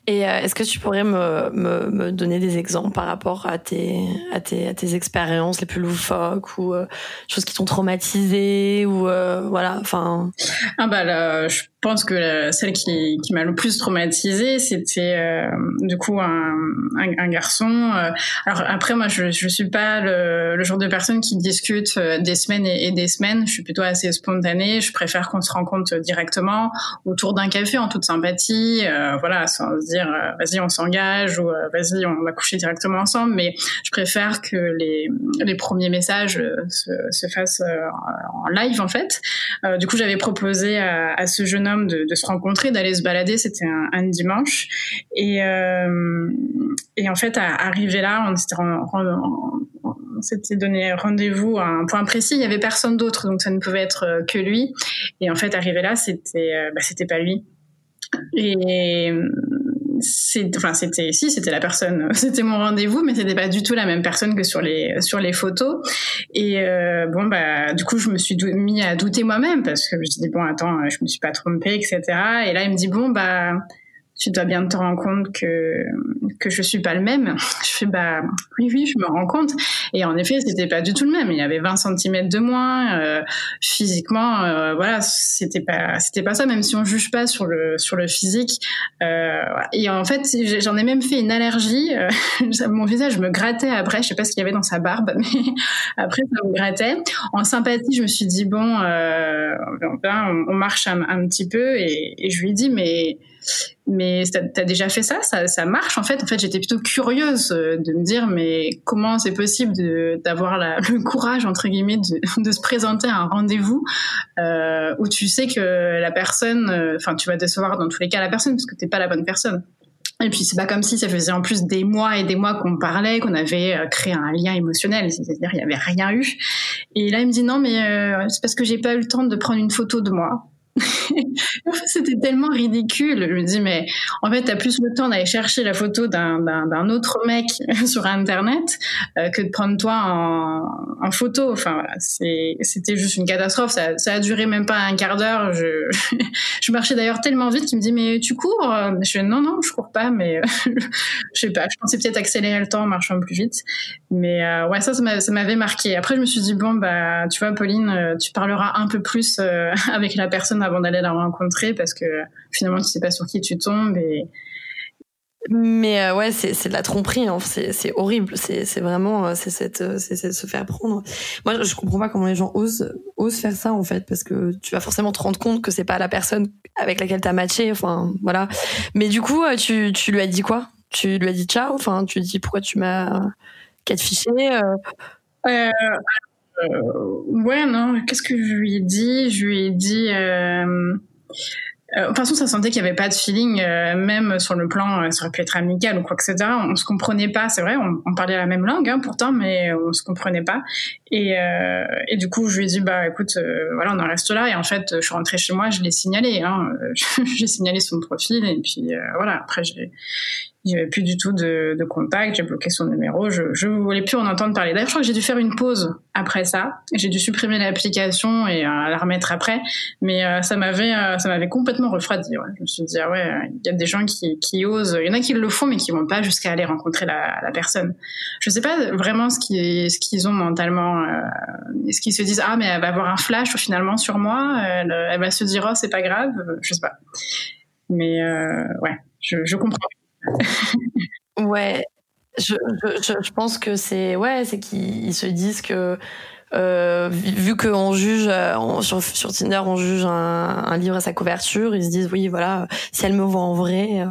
Et est-ce que tu pourrais me, me, me, donner des exemples par rapport à tes, à tes, à tes expériences les plus loufoques ou choses qui t'ont traumatisé ou voilà, enfin. Ah bah là, je pense que celle qui, m'a le plus traumatisée, c'était euh, du coup un, un, un garçon. Euh, alors après, moi, je je suis pas le, le genre de personne qui discute euh, des semaines et, des semaines. Je suis plutôt assez spontanée. Je préfère qu'on se rencontre directement autour d'un café en toute sympathie, voilà, sans se dire vas-y on s'engage ou vas-y on va coucher directement ensemble. Mais je préfère que les les premiers messages se, se fassent en live en fait. du coup, j'avais proposé à, à ce jeune homme de, se rencontrer, d'aller se balader. C'était un, dimanche. Et, euh, et en fait, à arriver là, on s'était donné rendez-vous à un point précis. Il y avait personne d'autre, donc ça ne pouvait être euh, que lui. Et en fait, arrivé là, c'était, euh, bah, c'était pas lui. Et enfin c'était si c'était la personne c'était mon rendez-vous mais c'était pas du tout la même personne que sur les sur les photos. Et euh, bon bah du coup je me suis mis à douter moi-même parce que je dit bon attends je me suis pas trompée etc et là il me dit bon bah tu dois bien te rendre compte que que je suis pas le même. Je fais bah oui oui, je me rends compte. Et en effet, c'était pas du tout le même. Il y avait 20 cm de moins. Euh, physiquement, euh, voilà, c'était pas c'était pas ça. Même si on juge pas sur le sur le physique. Euh, et en fait, j'en ai même fait une allergie. Euh, mon visage me grattait après. Je sais pas ce qu'il y avait dans sa barbe, mais après ça me grattait. En sympathie, je me suis dit bon, euh, on, marche un, un, petit peu et, et je lui dit mais mais t'as as déjà fait ça, ça, marche en fait? En fait, j'étais plutôt curieuse euh, de me dire mais comment c'est possible d'avoir le courage entre guillemets de, de se présenter à un rendez-vous euh, où tu sais que la personne, euh, enfin tu vas décevoir dans tous les cas la personne parce que t'es pas la bonne personne. Et puis c'est pas comme si ça faisait en plus des mois et des mois qu'on parlait, qu'on avait créé un lien émotionnel, c'est-à-dire il y avait rien eu. Et là il me dit non mais c'est parce que j'ai pas eu le temps de prendre une photo de moi. c'était tellement ridicule. Je me dis, mais en fait, t'as plus le temps d'aller chercher la photo d'un autre mec sur Internet euh, que de prendre toi en, photo. Enfin, c'était juste une catastrophe. Ça, ça, a duré même pas un quart d'heure. Je, je marchais d'ailleurs tellement vite qu'il me dit, mais tu cours? Je dis, non, non, je cours pas, mais je sais pas. Je pensais peut-être accélérer le temps en marchant plus vite. Mais euh, ouais, ça, ça m'avait marqué. Après, je me suis dit, bon, bah, tu vois, Pauline, euh, tu parleras un peu plus avec la personne avant d'aller la rencontrer parce que finalement tu sais pas sur qui tu tombes et Mais euh, ouais, c'est de la tromperie, hein. c'est horrible, c'est vraiment euh, c'est cette euh, c'est se faire prendre. Moi, je comprends pas comment les gens osent osent faire ça en fait, parce que tu vas forcément te rendre compte que c'est pas la personne avec laquelle t'as matché, enfin voilà. Mais du coup, tu tu lui as dit quoi? Tu lui as dit ciao, enfin tu lui dis pourquoi tu m'as catfiché euh, ouais, non, qu'est-ce que je lui ai dit? Je lui ai dit. Euh, euh, de toute façon, ça sentait qu'il n'y avait pas de feeling, euh, même sur le plan, euh, ça aurait pu être amical ou quoi que ce soit. On se comprenait pas, c'est vrai, on, parlait la même langue hein, pourtant, mais on se comprenait pas. Et, euh, et du coup, je lui ai dit, bah écoute, voilà, on en reste là. Et en fait, je suis rentrée chez moi, je l'ai signalé. Hein, j'ai signalé son profil et puis voilà. Après, j'ai il n'y avait plus du tout de, de contact, j'ai bloqué son numéro, je ne voulais plus en entendre parler. D'ailleurs, je crois que j'ai dû faire une pause après ça. J'ai dû supprimer l'application et euh, la remettre après, mais euh, ça m'avait euh, ça m'avait complètement refroidi. Ouais. Je me suis dit ah ouais, il y a des gens qui, qui osent, il y en a qui le font mais qui vont pas jusqu'à aller rencontrer la, la personne. Je sais pas vraiment ce qui ce qu'ils ont mentalement, est-ce qu'ils se disent ah mais elle va avoir un flash finalement sur moi, elle, elle va se dire oh c'est pas grave, je sais pas. Mais ouais, je, je comprends ouais, je, je, pense que c'est ouais, c'est qu'ils se disent que euh, vu qu'on juge euh, sur, sur Tinder, on juge un, livre à sa couverture, ils se disent oui voilà, si elle me voit en vrai.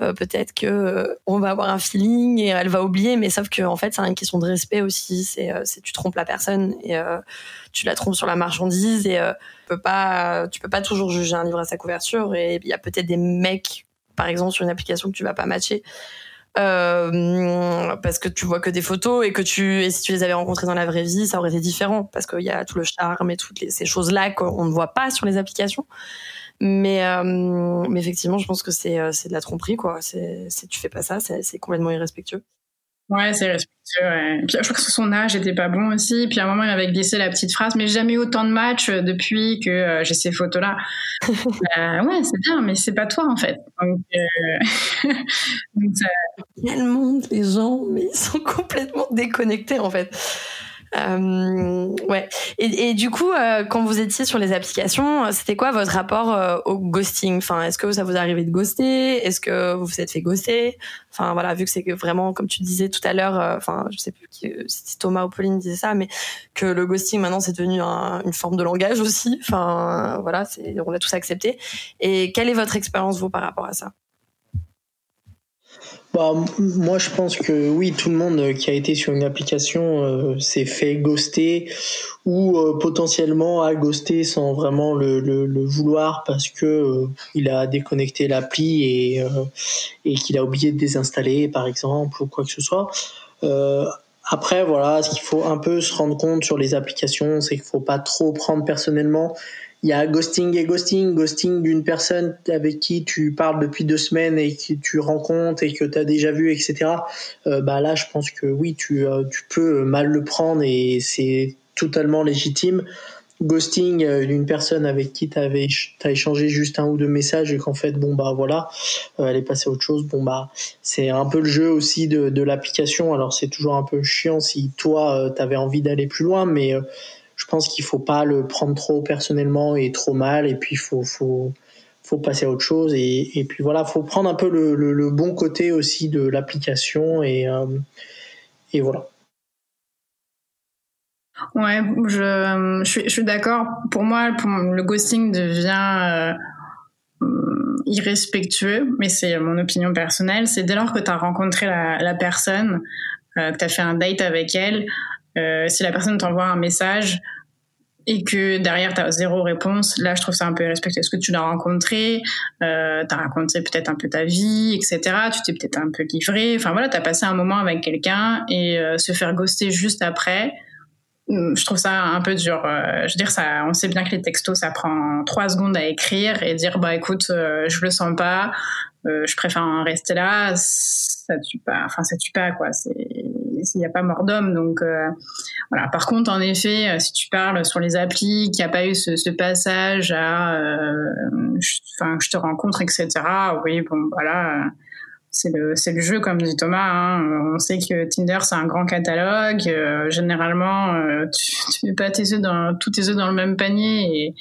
Euh, peut-être que euh, on va avoir un feeling et elle va oublier mais sauf que en fait c'est une question de respect aussi c'est c'est tu trompes la personne et tu la trompes sur la marchandise et tu peux pas tu peux pas toujours juger un livre à sa couverture et il y a peut-être des mecs par exemple sur une application que tu vas pas matcher euh, parce que tu vois que des photos et que tu et si tu les avais rencontrés dans la vraie vie ça aurait été différent parce qu'il y a tout le charme et toutes ces choses là qu'on ne voit pas sur les applications. Mais euh, mais effectivement je pense que c'est euh, de la tromperie quoi. C'est tu fais pas ça c'est complètement irrespectueux Ouais, c'est respectueux. Ouais. Puis, je crois que son âge était pas bon aussi. Puis à un moment, il avait glissé la petite phrase, mais jamais autant de matchs euh, depuis que euh, j'ai ces photos-là. euh, ouais, c'est bien, mais c'est pas toi en fait. Donc, euh... Donc ça... Quel monde les gens, mais ils sont complètement déconnectés en fait. Euh, ouais. Et, et, du coup, euh, quand vous étiez sur les applications, c'était quoi votre rapport euh, au ghosting? Enfin, est-ce que ça vous arrivait de ghoster? Est-ce que vous vous êtes fait ghoster? Enfin, voilà, vu que c'est vraiment, comme tu disais tout à l'heure, enfin, je sais plus si Thomas ou Pauline disait ça, mais que le ghosting maintenant c'est devenu une forme de langage aussi. Enfin, voilà, on l'a tous accepté. Et quelle est votre expérience vous par rapport à ça? Bah, moi, je pense que oui, tout le monde qui a été sur une application euh, s'est fait ghoster ou euh, potentiellement a ghosté sans vraiment le, le, le vouloir parce que euh, il a déconnecté l'appli et, et qu'il a oublié de désinstaller, par exemple, ou quoi que ce soit. après, voilà, ce qu'il faut un peu se rendre compte sur les applications, c'est qu'il faut pas trop prendre personnellement il y a ghosting et ghosting. Ghosting d'une personne avec qui tu parles depuis deux semaines et que tu rencontres et que tu as déjà vu, etc. Euh, bah là, je pense que oui, tu, euh, tu peux mal le prendre et c'est totalement légitime. Ghosting euh, d'une personne avec qui tu as échangé juste un ou deux messages et qu'en fait, bon, bah voilà, elle est passée à autre chose. Bon, bah, c'est un peu le jeu aussi de, de l'application. Alors, c'est toujours un peu chiant si toi, tu avais envie d'aller plus loin, mais je pense qu'il faut pas le prendre trop personnellement et trop mal et puis faut faut faut passer à autre chose et, et puis voilà faut prendre un peu le, le, bon côté aussi de l'application et euh, et voilà. Ouais je, je suis, je suis d'accord. Pour moi le ghosting devient euh, irrespectueux mais c'est mon opinion personnelle. C'est dès lors que tu as rencontré la, la personne euh, que tu as fait un date avec elle euh, si la personne t'envoie un message et que derrière tu as zéro réponse, là je trouve ça un peu irrespectueux. Est-ce que tu l'as rencontré, euh, t'as raconté peut-être un peu ta vie, etc. Tu t'es peut-être un peu livré. Enfin voilà, t'as passé un moment avec quelqu'un et euh, se faire ghoster juste après, hmm, je trouve ça un peu dur. Euh, je veux dire, ça, on sait bien que les textos ça prend trois secondes à écrire et dire bah écoute, je le sens pas, je préfère en rester là. Ça tue pas. Enfin ça tue pas quoi. S'il n'y a pas mort d'homme. Donc euh, voilà. Par contre, en effet, euh, si tu parles sur les applis, qu'il n'y a pas eu ce, passage à, euh, enfin, je te rencontre, etc. Oui, bon, voilà. C'est le le jeu comme dit Thomas. Hein. On sait que Tinder c'est un grand catalogue. Euh, généralement, euh, tu, tu mets pas tes œufs dans tous tes œufs dans le même panier et,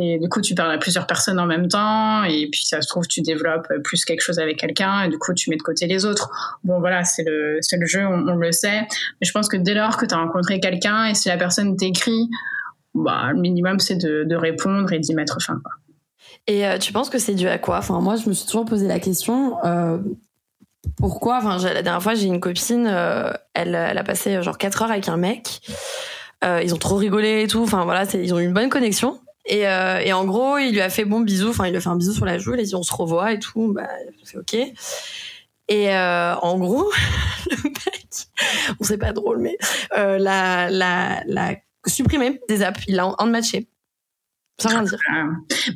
et du coup tu parles à plusieurs personnes en même temps et puis ça se trouve tu développes plus quelque chose avec quelqu'un et du coup tu mets de côté les autres. Bon voilà, c'est le c'est le jeu, on, le sait. Mais je pense que dès lors que tu as rencontré quelqu'un et si la personne t'écrit, bah le minimum c'est de, de répondre et d'y mettre fin. Et euh, tu penses que c'est dû à quoi? Enfin, moi, je me suis toujours posé la question. Pourquoi? Enfin, la dernière fois, j'ai une copine. Euh, elle, elle a passé genre 4 heures avec un mec. Euh, ils ont trop rigolé et tout. Enfin, voilà, ils ont eu une bonne connexion. Et, euh, et, en gros, il lui a fait bon bisou. Enfin, il lui a fait un bisou sur la joue. Il a dit on se revoit et tout. Bah, c'est ok. Et en gros, le mec, bon, c'est pas drôle, mais la, la, la supprimé des apps. Il l'a unmatché sans rien dire.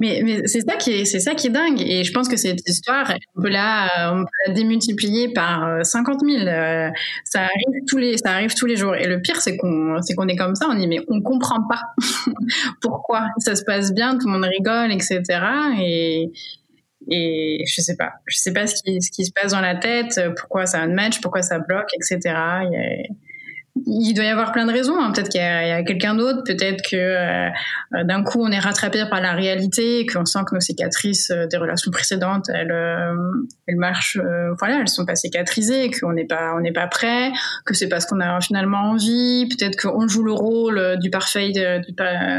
Mais, mais c'est ça qui est, c'est ça qui est dingue. Et je pense que cette histoire, on peut la, on peut la démultiplier par 50 000. Euh, ça arrive tous les, ça arrive tous les jours. Et le pire, c'est qu'on, c'est qu'on est comme ça. On dit, mais on comprend pas pourquoi ça se passe bien, tout le monde rigole, etc. Et, et je sais pas, je sais pas ce qui, ce qui se passe dans la tête, pourquoi ça match, pourquoi ça bloque, etc. il doit y avoir plein de raisons. Hein. Peut-être qu'il y a, a quelqu'un d'autre. Peut-être que euh, d'un coup on est rattrapé par la réalité qu'on sent que nos cicatrices euh, des relations précédentes, elles, euh, elles marchent. Euh, voilà, elles sont pas cicatrisées. Qu'on n'est pas, on n'est pas prêt. Que c'est parce qu'on a finalement envie. Peut-être qu'on joue le rôle du parfait, du,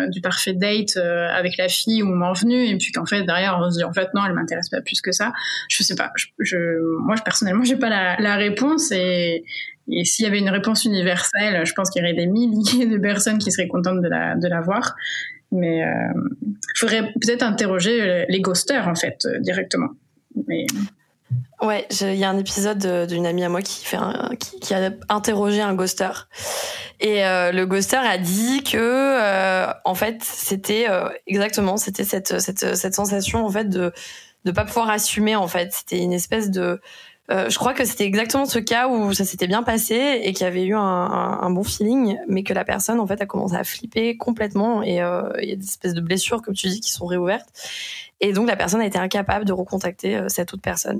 du parfait date avec la fille au moment venu, et puis qu'en fait derrière on se dit en fait non, elle m'intéresse pas plus que ça. Je sais pas. Je, je moi personnellement, j'ai pas la, la réponse et et s'il y avait une réponse universelle, je pense qu'il y aurait des milliers de personnes qui seraient contentes de la, de la voir. Mais il euh, faudrait peut-être interroger les ghosters, en fait, euh, directement. Mais... Ouais, il y a un épisode d'une amie à moi qui, fait qui, a interrogé un ghoster. Et euh, le ghoster a dit que, euh, en fait, c'était euh, exactement, c'était cette, cette, cette sensation, en fait, de ne pas pouvoir assumer, en fait. C'était une espèce de euh, je crois que c'était exactement ce cas où ça s'était bien passé et qu'il y avait eu un, un, un, bon feeling, mais que la personne en fait a commencé à flipper complètement et euh, il y a des espèces de blessures, comme tu dis, qui sont réouvertes. Et donc la personne a été incapable de recontacter euh, cette autre personne.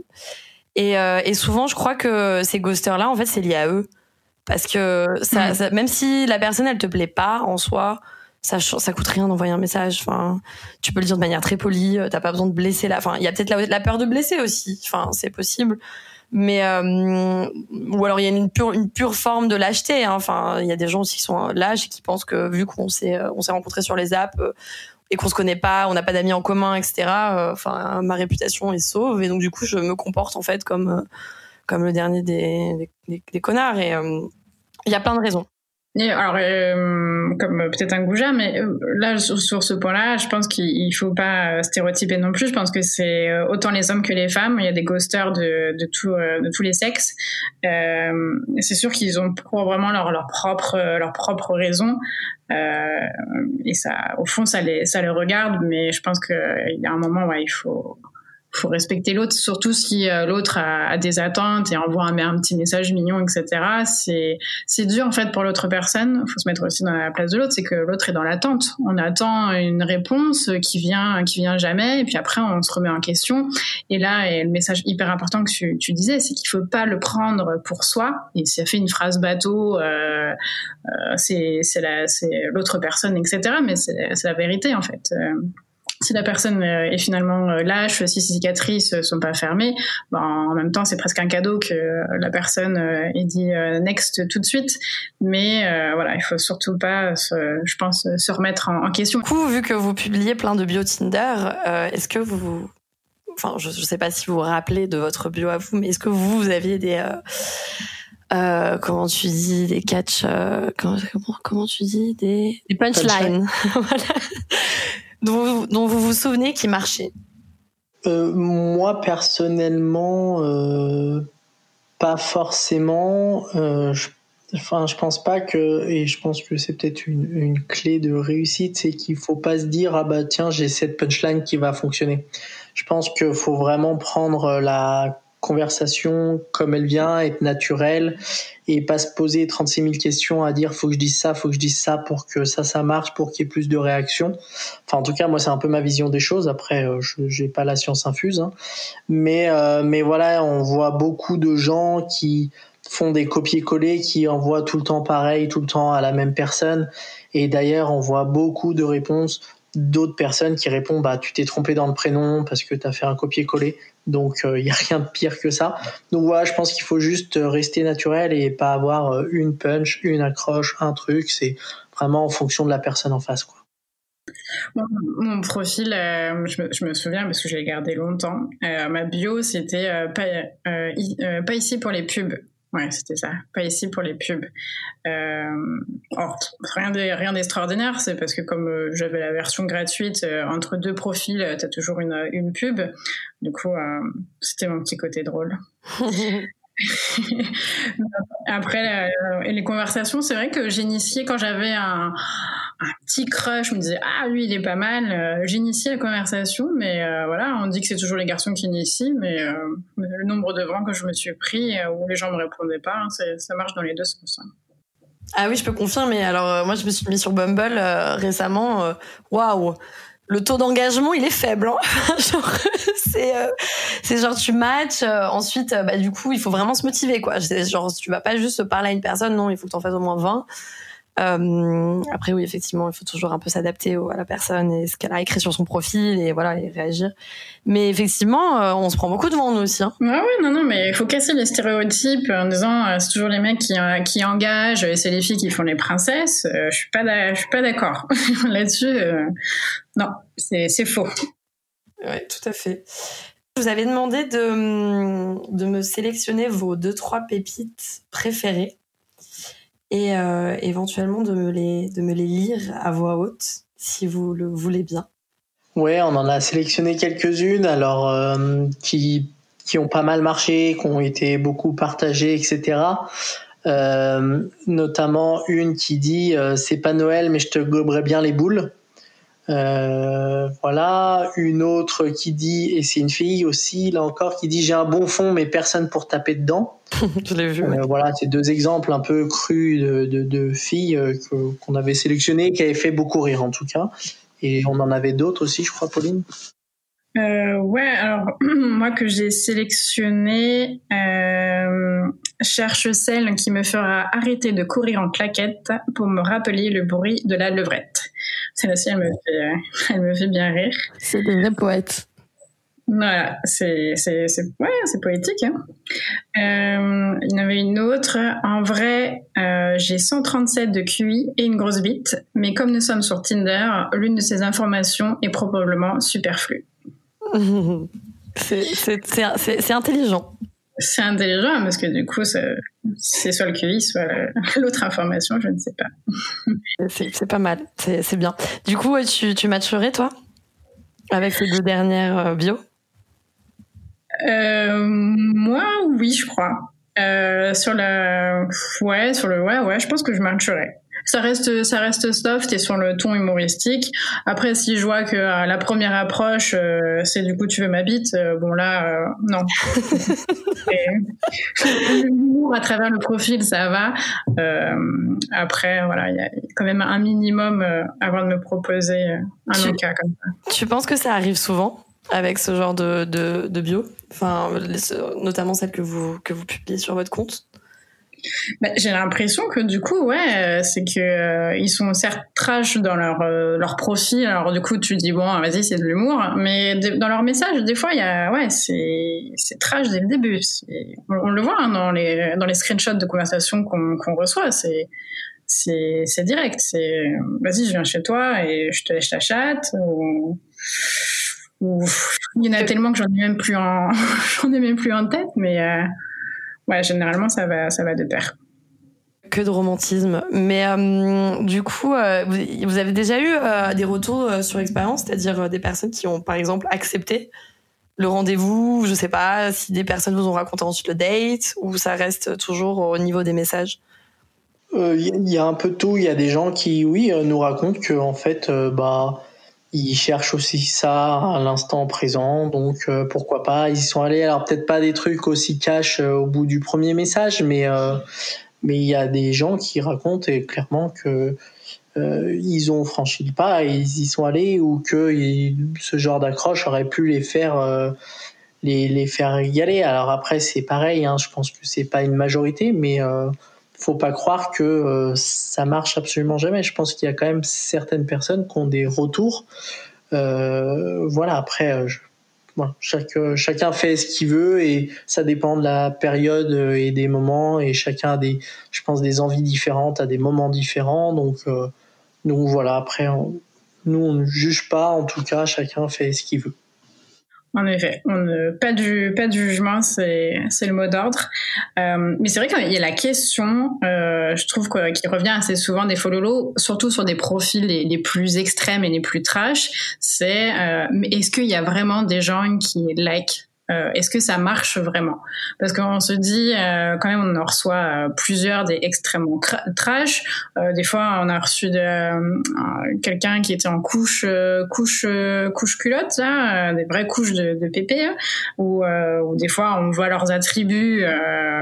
Et, et, souvent, je crois que ces ghosters-là, en fait, c'est lié à eux, parce que ça, ça, même si la personne elle te plaît pas en soi, ça, ça coûte rien d'envoyer un message. Enfin, tu peux le dire de manière très polie. T'as pas besoin de blesser la. Enfin, il y a peut-être la, la, peur de blesser aussi. Enfin, c'est possible mais euh, ou alors il y a une pure une pure forme de lâcheté hein. enfin il y a des gens aussi qui sont lâches et qui pensent que vu qu'on s'est on s'est rencontrés sur les apps euh, et qu'on se connaît pas on n'a pas d'amis en commun etc euh, enfin ma réputation est sauve. Et donc du coup je me comporte en fait comme euh, comme le dernier des des, des connards. Et il y a plein de raisons alors, euh, comme peut-être un goujat, mais euh, là, sur, sur ce point-là, je pense qu'il faut pas stéréotyper non plus. Je pense que c'est euh, autant les hommes que les femmes. Il y a des ghosters de, de, tout, de tous les sexes. Euh, c'est sûr qu'ils ont probablement leur, leur propre, leur propre raison. et ça, au fond, ça les, ça les regarde, mais je pense qu'il y a un moment où il faut faut respecter l'autre, surtout si euh, l'autre a, des attentes et envoie un, petit message mignon, etc. C'est dur en fait pour l'autre personne. Faut se mettre aussi dans la place de l'autre, c'est que l'autre est dans l'attente. On attend une réponse qui vient qui vient jamais, et puis après on se remet en question. Et là, le message hyper important que tu, disais, c'est qu'il faut pas le prendre pour soi. Et ça fait une phrase bateau, euh, euh, c'est c'est l'autre personne, etc. Mais c'est la vérité en fait. Si la personne euh, est finalement euh, lâche, si ses cicatrices euh, sont pas fermées, ben, en même temps c'est presque un cadeau que la personne ait dit next tout de suite. Mais euh, voilà, il faut surtout pas, se, je pense, se remettre en, en, question. Du coup, vu que vous publiez plein de bio Tinder, euh, est-ce que vous, enfin, je, je sais pas si vous vous rappelez de votre bio à vous, mais est-ce que vous, vous aviez des euh, comment tu dis des catch comment, comment, tu dis des, des punchlines voilà dont, vous vous souvenez qui marchait euh, Moi, personnellement, euh, pas forcément. Euh, je, enfin, je pense pas que, et je pense que c'est peut-être une, une, clé de réussite, c'est qu'il faut pas se dire, ah bah tiens, j'ai cette punchline qui va fonctionner. Je pense qu'il faut vraiment prendre la conversation comme elle vient, être naturelle et pas se poser 36 000 questions à dire faut que je dise ça, faut que je dise ça pour que ça, ça marche, pour qu'il y ait plus de réactions. Enfin, en tout cas, moi, c'est un peu ma vision des choses. Après, euh, je j'ai pas la science infuse, hein. mais euh, mais voilà, on voit beaucoup de gens qui font des copier-coller, qui envoient tout le temps pareil, tout le temps à la même personne. Et d'ailleurs, on voit beaucoup de réponses d'autres personnes qui répondent bah tu t'es trompé dans le prénom parce que tu as fait un copier-coller. Donc il euh, y a rien de pire que ça. Donc voilà, je pense qu'il faut juste rester naturel et pas avoir euh, une punch, une accroche, un truc, c'est vraiment en fonction de la personne en face quoi. Mon, profil, euh, je, me, je, me, souviens parce que je l'ai gardé longtemps. ma bio, c'était pas, pas ici pour les pubs. Ouais, c'était ça. Pas ici pour les pubs. Euh, rien d'extraordinaire, c'est parce que comme euh, j'avais la version gratuite, euh, entre deux profils, tu as toujours une, une pub. Du coup, c'était mon petit côté drôle. Après, les conversations, c'est vrai que j'initiais quand j'avais un, un, petit crush, je me disais ah lui il est pas mal. Euh, j'initiais la conversation, mais euh, voilà, on dit que c'est toujours les garçons qui initient, mais euh, le nombre de vents que je me suis pris où les gens me répondaient pas, hein, ça marche dans les deux sens. Hein. Ah oui, je peux confirmer. Alors moi, je me suis mis sur Bumble récemment. Waouh le taux d'engagement il est faible hein c'est genre tu matches ensuite bah du coup il faut vraiment se motiver quoi genre tu vas pas juste parler à une personne non il faut que tu en fasses au moins 20 euh, après oui effectivement il faut toujours un peu s'adapter à la personne et ce qu'elle a écrit sur son profil et voilà et réagir. Mais effectivement euh, on se prend beaucoup de vent nous aussi hein. ouais ouais non non mais il faut casser les stéréotypes en disant euh, c'est toujours les mecs qui qui engagent et c'est les filles qui font les princesses. Je suis pas je suis pas d'accord là-dessus non c'est c'est faux. Ouais tout à fait. Je vous avais demandé de, de me sélectionner vos deux trois pépites préférées et euh, éventuellement de me, les, lire à voix haute, si vous le voulez bien. Ouais, on en a sélectionné quelques-unes, alors euh, qui, qui ont pas mal marché, qui ont été beaucoup partagées, etc. Euh, notamment une qui dit c'est pas Noël mais je te goberai bien les boules. Voilà, une autre qui dit et c'est une fille aussi là encore qui dit j'ai un bon fond mais personne pour taper dedans. je l'ai vu. Euh, voilà, c'est deux exemples un peu crus de, de, de filles euh, qu'on avait sélectionnées, qui avaient fait beaucoup rire en tout cas. Et on en avait d'autres aussi, je crois, Pauline. Euh, ouais, alors moi que j'ai sélectionné, euh, cherche celle qui me fera arrêter de courir en claquette pour me rappeler le bruit de la levrette. Celle-ci, elle me fait, elle me fait bien rire. C'est des vrais poètes. Voilà, c'est ouais, c'est poétique. Hein. Euh, il y en avait une autre. En vrai, euh, j'ai 137 de QI et une grosse bite, mais comme nous sommes sur Tinder, l'une de ces informations est probablement superflue. c'est intelligent. C'est intelligent parce que du coup, c'est soit le QI, soit l'autre information, je ne sais pas. c'est pas mal, c'est bien. Du coup, tu, tu matcherais, toi avec ces deux dernières euh, bio? Euh, moi, oui, je crois. Euh, sur la, ouais, sur le, ouais, ouais, je pense que je marcherai. Ça reste, ça reste soft et sur le ton humoristique. Après, si je vois que à la première approche, euh, c'est du coup tu veux ma bite, euh, bon là, euh, non. L'humour à travers le profil, ça va. après, voilà, il y a quand même un minimum avant de me proposer un cas comme ça. Tu penses que ça arrive souvent avec ce genre de, de, de bio? Enfin, notamment celle que vous, que vous publiez sur votre compte? Bah, j'ai l'impression que du coup, ouais, euh, c'est que euh, ils sont certes trash dans leur euh, leur profil. Alors du coup, tu dis bon, vas-y, c'est de l'humour, mais dans leur message, des fois, il y a ouais, c'est c'est trash dès le début. On, le voit hein, dans les dans les screenshots de conversation qu'on qu'on reçoit. C'est c'est direct. C'est vas-y, je viens chez toi et je te lèche ta chatte. Ou il y en a tellement que j'en ai même plus en, j'en ai même plus en tête, mais euh, ouais, généralement ça va, ça va de pair. Que de romantisme. Mais euh, du coup, euh, vous avez déjà eu des retours sur expérience, c'est-à-dire des personnes qui ont, par exemple, accepté le rendez-vous. Je sais pas si des personnes vous ont raconté ensuite le date ou ça reste toujours au niveau des messages? Il y a un peu de tout. Il y a des gens qui, oui, nous racontent que en fait, bah ils cherchent aussi ça à l'instant présent, donc euh, pourquoi pas. Ils y sont allés, alors peut-être pas des trucs aussi cash euh, au bout du premier message, mais euh, mais il y a des gens qui racontent clairement que ils ont franchi le pas ils y sont allés ou que ce genre d'accroche aurait pu les faire les, les faire y aller. Alors après c'est pareil, hein, je pense que c'est pas une majorité, mais faut pas croire que euh, ça marche absolument jamais. Je pense qu'il y a quand même certaines personnes qui ont des retours. Euh, voilà, après, euh, chaque, chacun fait ce qu'il veut et ça dépend de la période et des moments et chacun a des, je pense, des envies différentes à des moments différents. Donc, donc voilà, après, nous, on ne juge pas. En tout cas, chacun fait ce qu'il veut. En effet, on ne, pas du pas de jugement, c'est le mot d'ordre. Euh, mais c'est vrai qu'il y a la question, euh, je trouve qui revient assez souvent des follow surtout sur des profils les, les, plus extrêmes et les plus trash. C'est euh, est-ce qu'il y a vraiment des gens qui like euh, est-ce que ça marche vraiment? Parce qu'on se dit, euh, quand même, on en reçoit euh, plusieurs des extrêmement trash. des fois, on a reçu de, quelqu'un qui était en couche, couche, couche culotte, là, des vraies couches de, de pépé, hein, ou, des fois, on voit leurs attributs,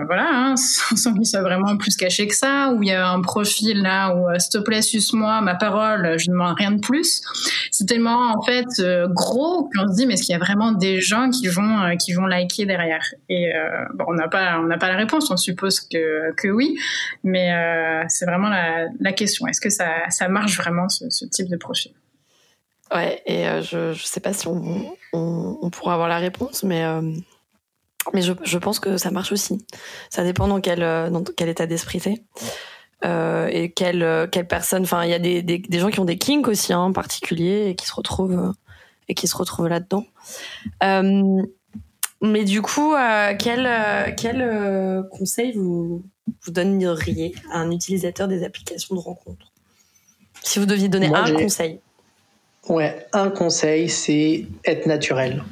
voilà, hein, sans qu'ils soient vraiment plus cachés que ça. Ou il y a un profil là où, s'il te plaît, suce-moi, ma parole, je ne demande rien de plus. C'est tellement en fait gros qu'on se dit, mais est-ce qu'il y a vraiment des gens qui vont euh, qui vont liker derrière. Et euh, bon, on n'a pas, on n'a pas la réponse. On suppose que que oui, mais euh, c'est vraiment la, la question. Est-ce que ça, ça marche vraiment ce, type de profil Ouais, et je ne sais pas si on, on, pourra avoir la réponse, mais mais je, je, pense que ça marche aussi. Ça dépend dans quel dans quel état d'esprit c'est. Euh, et quelle quelle personne enfin il y a des, des, gens qui ont des kinks aussi hein, en particulier et qui se retrouvent retrouvent là-dedans mais du coup, euh, quel, euh, quel euh, conseil vous, vous donneriez à un utilisateur des applications de rencontre? Si vous deviez donner un conseil. Ouais, un conseil, c'est être naturel.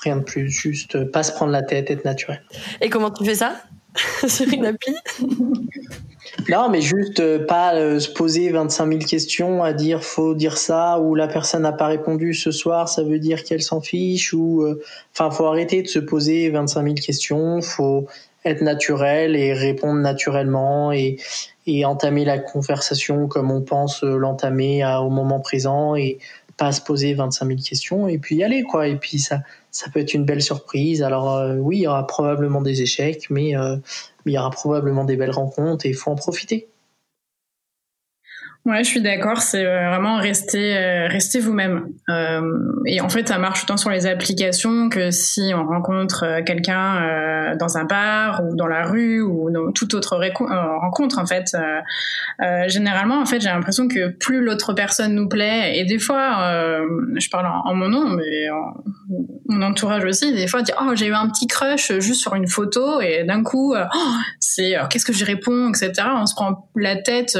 Rien de plus, juste pas se prendre la tête, être naturel. Et comment tu fais ça? Sur une appli? Non, mais juste euh, pas euh, se poser 25 000 questions à dire faut dire ça ou la personne n'a pas répondu ce soir, ça veut dire qu'elle s'en fiche ou euh, enfin faut arrêter de se poser 25 000 questions, faut être naturel et répondre naturellement et, et entamer la conversation comme on pense l'entamer au moment présent et pas se poser 25 000 questions et puis y aller quoi. Et puis ça ça peut être une belle surprise. Alors oui il y aura probablement des échecs mais il y aura probablement des belles rencontres et il faut en profiter. Ouais, je suis d'accord. C'est euh, vraiment rester, euh, rester vous-même. Euh, et en fait, ça marche autant sur les applications que si on rencontre quelqu'un dans un bar ou dans la rue ou dans toute autre rencontre. En fait, généralement, en fait, j'ai l'impression que plus l'autre personne nous plaît, et des fois, je parle en, mon nom, mais mon entourage aussi, des fois, dit oh j'ai eu un petit crush juste sur une photo, et d'un coup, oh, c'est qu'est-ce que j'y réponds, etc. On se prend la tête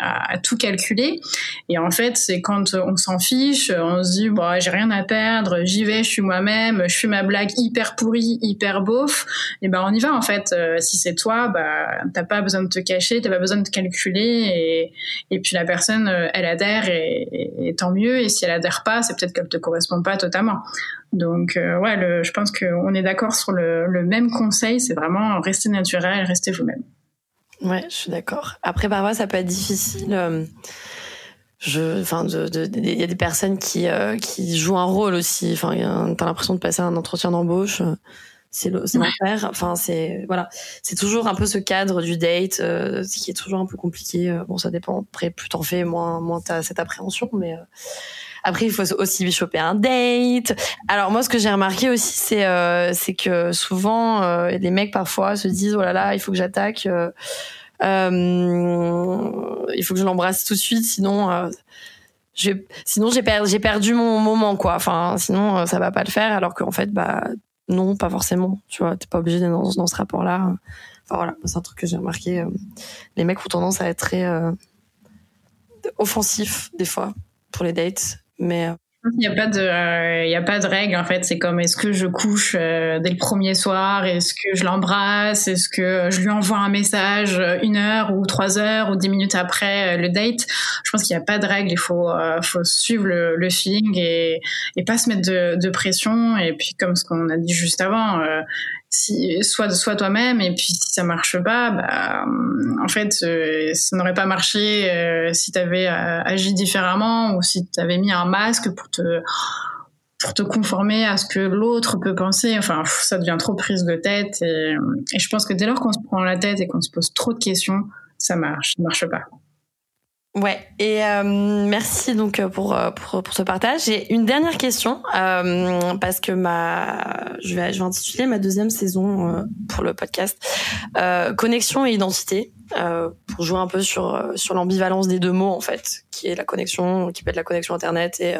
à, à tout calculé. Et en fait, c'est quand on s'en fiche, on se dit, bon, j'ai rien à perdre, j'y vais, je suis moi-même, je fais ma blague hyper pourrie, hyper beauf. Et ben, on y va, en fait. Euh, si c'est toi, bah, t'as pas besoin de te cacher, t'as pas besoin de calculer. Et, et puis la personne, euh, elle adhère et, tant mieux. Et si elle adhère pas, c'est peut-être qu'elle te correspond pas totalement. Donc, euh, ouais, je pense qu'on est d'accord sur le, le même conseil, c'est vraiment rester naturel, rester vous-même. Ouais, je suis d'accord. Après, parfois, ça peut être difficile. Euh, je, enfin, il y a des personnes qui euh, qui jouent un rôle aussi. Enfin, t'as l'impression de passer un entretien d'embauche. C'est l'enfer. Enfin, c'est voilà, c'est toujours un peu ce cadre du date, euh, qui est toujours un peu compliqué. Bon, ça dépend. Après, plus t'en fais, moins moins t'as cette appréhension, mais après, il faut aussi choper un date. Alors moi, ce que j'ai remarqué aussi, c'est euh, que souvent euh, les mecs parfois se disent oh là là, il faut que j'attaque, euh, euh il faut que je l'embrasse tout de suite, sinon euh, sinon j'ai perdu perdu mon moment quoi. Enfin, sinon ça va pas le faire. Alors qu'en fait, bah non, pas forcément. Tu vois, t'es pas obligé d'être dans, dans ce rapport-là. Enfin voilà, c'est un truc que j'ai remarqué. Les mecs ont tendance à être très offensifs des fois pour les dates mais euh, Il n'y a pas de, il y a pas de règle en fait. C'est comme est-ce que je couche dès le premier soir, est-ce que je l'embrasse, est-ce que je lui envoie un message une heure ou trois heures ou dix minutes après le date? Je pense qu'il n'y a pas de règle. Il faut, faut suivre le, le feeling et, et pas se mettre de pression. Et puis comme ce qu'on a dit juste avant, si soit soit toi-même et puis si ça marche pas bah en fait euh, ça n'aurait pas marché euh, si tu avais euh, agi différemment ou si tu avais mis un masque pour te pour te conformer à ce que l'autre peut penser. Enfin ça devient trop prise de tête et, et je pense que dès lors qu'on se prend la tête et qu'on se pose trop de questions ça marche ça marche pas Ouais, et euh, merci donc euh, pour, euh, pour, pour ce partage. J'ai une dernière question euh, parce que ma je vais je vais intituler ma deuxième saison euh, pour le podcast connexion et identité pour jouer un peu sur sur l'ambivalence des deux mots en fait, qui est la connexion qui peut être la connexion internet et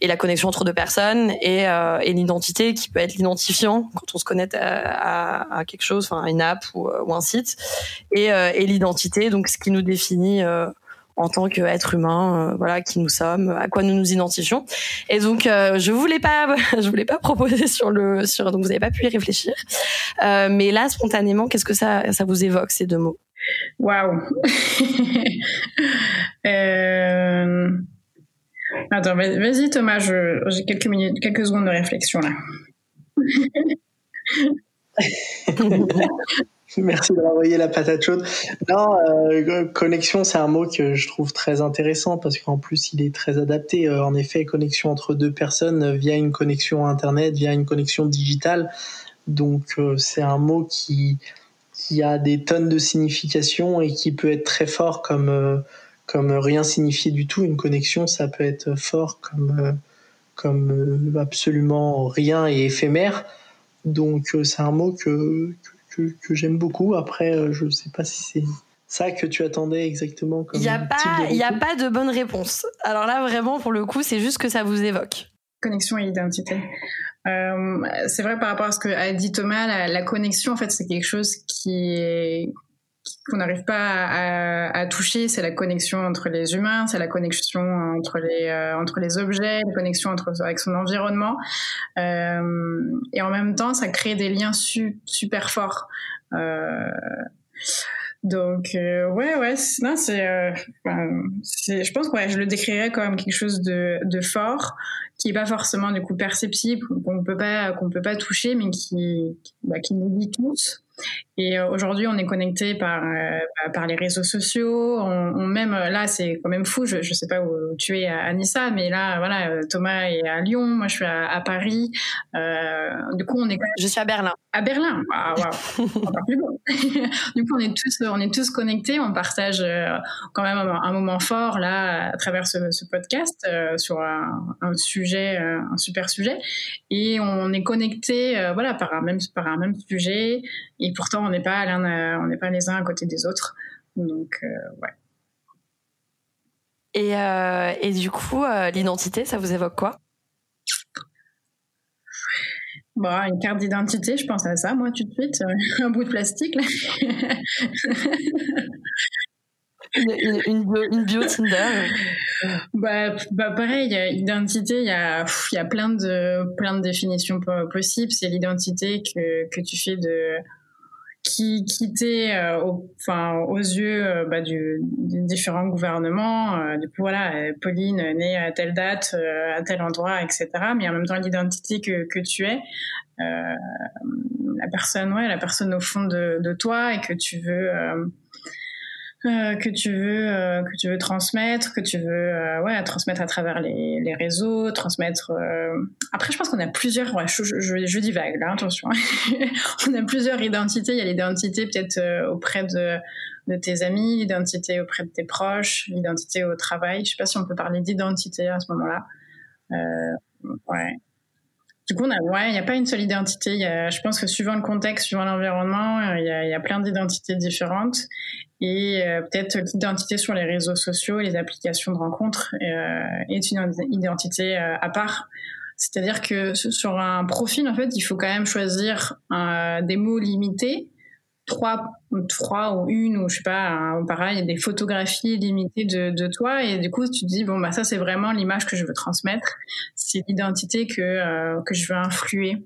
et la connexion entre deux personnes et et l'identité qui peut être l'identifiant quand on se connecte à, à, à quelque chose, enfin une app ou, ou un site et et l'identité donc ce qui nous définit en tant qu'être humain, euh, voilà, qui nous sommes, à quoi nous nous identifions. Et donc, euh, je voulais pas, je voulais pas proposer sur le, sur, donc vous n'avez pas pu y réfléchir. Euh, mais là, spontanément, qu'est-ce que ça, ça vous évoque ces deux mots? Waouh. Attends, vas-y Thomas, j'ai quelques minutes, quelques secondes de réflexion là. Merci de envoyé la patate chaude. Non, euh, connexion, c'est un mot que je trouve très intéressant parce qu'en plus, il est très adapté. Euh, en effet, connexion entre deux personnes via une connexion Internet, via une connexion digitale. Donc, euh, c'est un mot qui, a des tonnes de significations et qui peut être très fort comme, comme rien signifier du tout. Une connexion, ça peut être fort comme, comme absolument rien et éphémère. Donc, c'est un mot que que, j'aime beaucoup. Après, euh, je ne sais pas si c'est ça que tu attendais exactement. Il n'y a, pas, il a pas de bonne réponse. Alors là, vraiment, pour le coup, c'est juste que ça vous évoque. Connexion et identité. Euh, c'est vrai par rapport à ce que a dit Thomas, la, la connexion, en fait, c'est quelque chose qui est qu'on n'arrive pas à, toucher, c'est la connexion entre les humains, c'est la connexion entre les euh, entre les objets, la connexion entre avec son environnement, euh, et en même temps, ça crée des liens super forts. Euh, donc ouais ouais non c'est je pense que je le décrirais comme quelque chose de, fort qui est pas forcément du coup perceptible qu'on peut pas qu'on peut pas toucher mais qui bah, qui nous lie tous et euh, aujourd'hui, on est connecté par euh, bah, par les réseaux sociaux. On, même là, c'est quand même fou. Je je sais pas où tu es à, Nissa, mais là, voilà, Thomas est à Lyon, moi je suis à, Paris. Euh, du coup, on est. Je suis à Berlin. À Berlin? Encore plus beau. du coup, on est tous on est tous connectés. On partage euh, quand même un, moment fort là à travers ce, ce podcast sur un, un sujet, un super sujet, et on est connecté, voilà, par un même par un même sujet. Et pourtant, on n'est pas on n'est pas les uns à côté des autres. Donc, euh, ouais. Et, euh, et, du coup, euh, l'identité, ça vous évoque quoi? Bon, une carte d'identité, je pense à ça, moi, tout de suite. Un bout de plastique, là. une, une, bio, Tinder bah, bah pareil, identité, il y a, il y a plein de, plein de définitions possibles. C'est l'identité que, que tu fais de, qui quittait euh, enfin aux yeux euh, bah, du, des différents gouvernements. Euh, voilà, Pauline née à telle date, à tel endroit, etc. Mais en même temps l'identité que, que tu es, la personne ouais, la personne au fond de, de toi et que tu veux euh, que tu veux euh, que tu veux transmettre, que tu veux euh, ouais transmettre à travers les, les réseaux, transmettre. Après, je pense qu'on a plusieurs. Ouais, je, je, je divague là, attention. on a plusieurs identités. Il y a l'identité peut-être auprès de de tes amis, l'identité auprès de tes proches, l'identité au travail. Je sais pas si on peut parler d'identité à ce moment-là. ouais. Du coup, ouais, il n'y a pas une seule identité. Y a, je pense que suivant le contexte, suivant l'environnement, il y a, a, plein d'identités différentes et euh, peut-être l'identité sur les réseaux sociaux, les applications de rencontres euh, est une identité euh, à part. C'est-à-dire que sur un profil, en fait, il faut quand même choisir des mots limités trois, trois ou une ou je sais pas, pareil, des photographies limitées de, de toi et du coup tu te dis bon bah ça c'est vraiment l'image que je veux transmettre, c'est l'identité que euh, que je veux influer.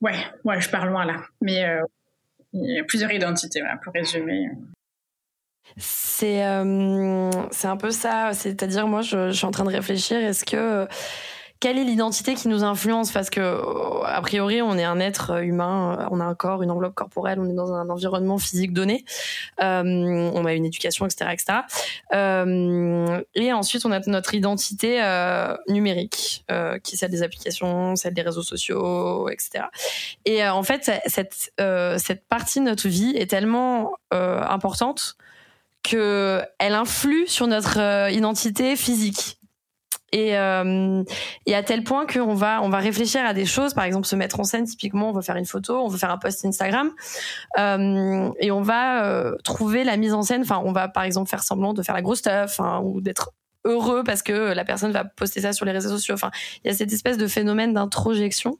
Ouais, ouais, je pars loin là, mais euh, il y a plusieurs identités pour résumer. C'est euh, c'est un peu ça, c'est-à-dire moi je, suis en train de réfléchir, est-ce que quelle est l'identité qui nous influence? Parce que, euh, a priori, on est un être humain, euh, on a un corps, une enveloppe corporelle, on est dans un environnement physique donné, euh, on a une éducation, etc., etc. Euh, et ensuite, on a notre identité euh, numérique, euh, qui est celle des applications, celle des réseaux sociaux, etc. Et en fait, cette cette partie de notre vie est tellement importante que elle influe sur notre identité physique et, euh, et à tel point qu'on va on va réfléchir à des choses par exemple se mettre en scène typiquement on veut faire une photo on veut faire un post Instagram euh, et on va euh, trouver la mise en scène. Enfin on va par exemple faire semblant de faire la grosse stuff hein, ou d'être heureux parce que la personne va poster ça sur les réseaux sociaux. Enfin il y a cette espèce de phénomène d'introjection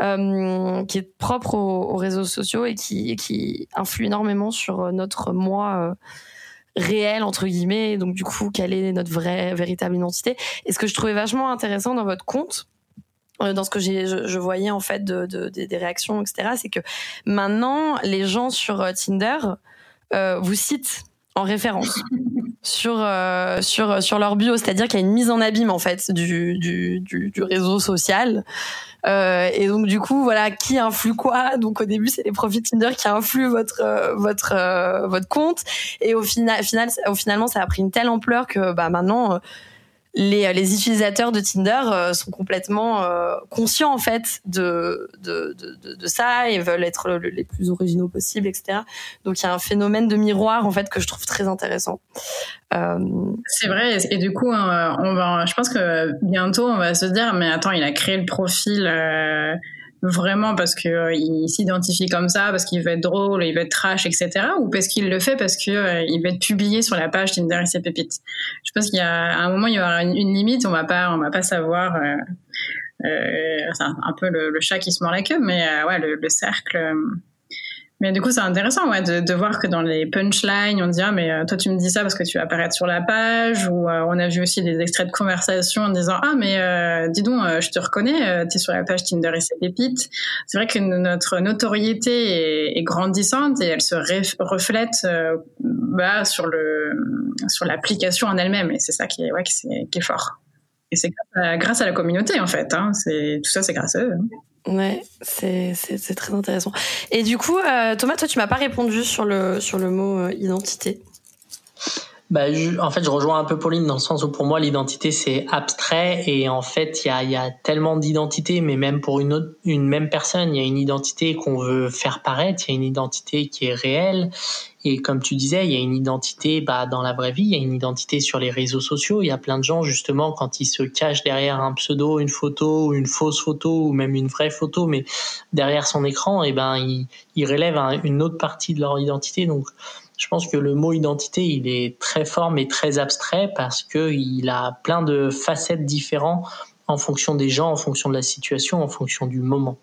qui est propre aux, aux, réseaux sociaux et qui, influe énormément sur notre moi réel entre guillemets donc du coup quelle est notre vraie véritable identité et ce que je trouvais vachement intéressant dans votre compte euh, dans ce que j'ai je, je, voyais en fait de, de, de, des réactions etc c'est que maintenant les gens sur euh, Tinder euh, vous citent en référence sur euh, sur sur leur bio, c'est-à-dire qu'il y a une mise en abîme en fait du du, du, du réseau social. Euh, et donc du coup voilà qui influe quoi? Donc au début c'est les profils Tinder qui influent votre euh, votre euh, votre compte et au final final finalement ça a pris une telle ampleur que bah maintenant les, les utilisateurs de Tinder euh, sont complètement euh, conscients en fait de, de, de, de, ça et veulent être le, les plus originaux possibles, etc. Donc il y a un phénomène de miroir en fait que je trouve très intéressant. Euh... C'est vrai et, du coup hein, on va, je pense que bientôt on va se dire mais attends il a créé le profil euh, vraiment parce que euh, s'identifie comme ça, parce qu'il veut être drôle, il veut être trash, etc. Ou parce qu'il le fait parce que euh, il veut être publié sur la page Tinder et ses pépites. Je pense qu'il y a à un moment il y aura une, limite, on va pas on va pas savoir. Euh, euh c'est un, un, peu le, le, chat qui se mord la queue, mais euh, ouais le, le cercle mais du coup, c'est intéressant ouais, de, de, voir que dans les punchlines, on dit ah mais euh, toi tu me dis ça parce que tu vas apparaître sur la page ou euh, on a vu aussi des extraits de conversation en disant ah mais euh, dis donc je te reconnais, tu es sur la page Tinder et c'est pépite. C'est vrai que notre notoriété est, est, grandissante et elle se reflète bah, sur le sur l'application en elle-même et c'est ça qui est ouais qui est, qui est fort. Et c'est grâce, grâce à, la communauté en fait. Hein. C'est tout ça, c'est grâce à eux. Hein. Ouais, c'est c'est très intéressant. Et du coup, euh, Thomas, toi, tu m'as pas répondu sur le sur le mot euh, identité. Bah, je, en fait, je rejoins un peu Pauline dans le sens où pour moi l'identité c'est abstrait et en fait il y a, y a tellement d'identités, mais même pour une autre, une même personne, il y a une identité qu'on veut faire paraître, il y a une identité qui est réelle et comme tu disais, il y a une identité bah, dans la vraie vie, il y a une identité sur les réseaux sociaux. Il y a plein de gens justement quand ils se cachent derrière un pseudo, une photo, une fausse photo ou même une vraie photo, mais derrière son écran, eh ben ils, ils relèvent une autre partie de leur identité. Donc je pense que le mot identité, il est très fort mais très abstrait parce que il a plein de facettes différentes en fonction des gens, en fonction de la situation, en fonction du moment.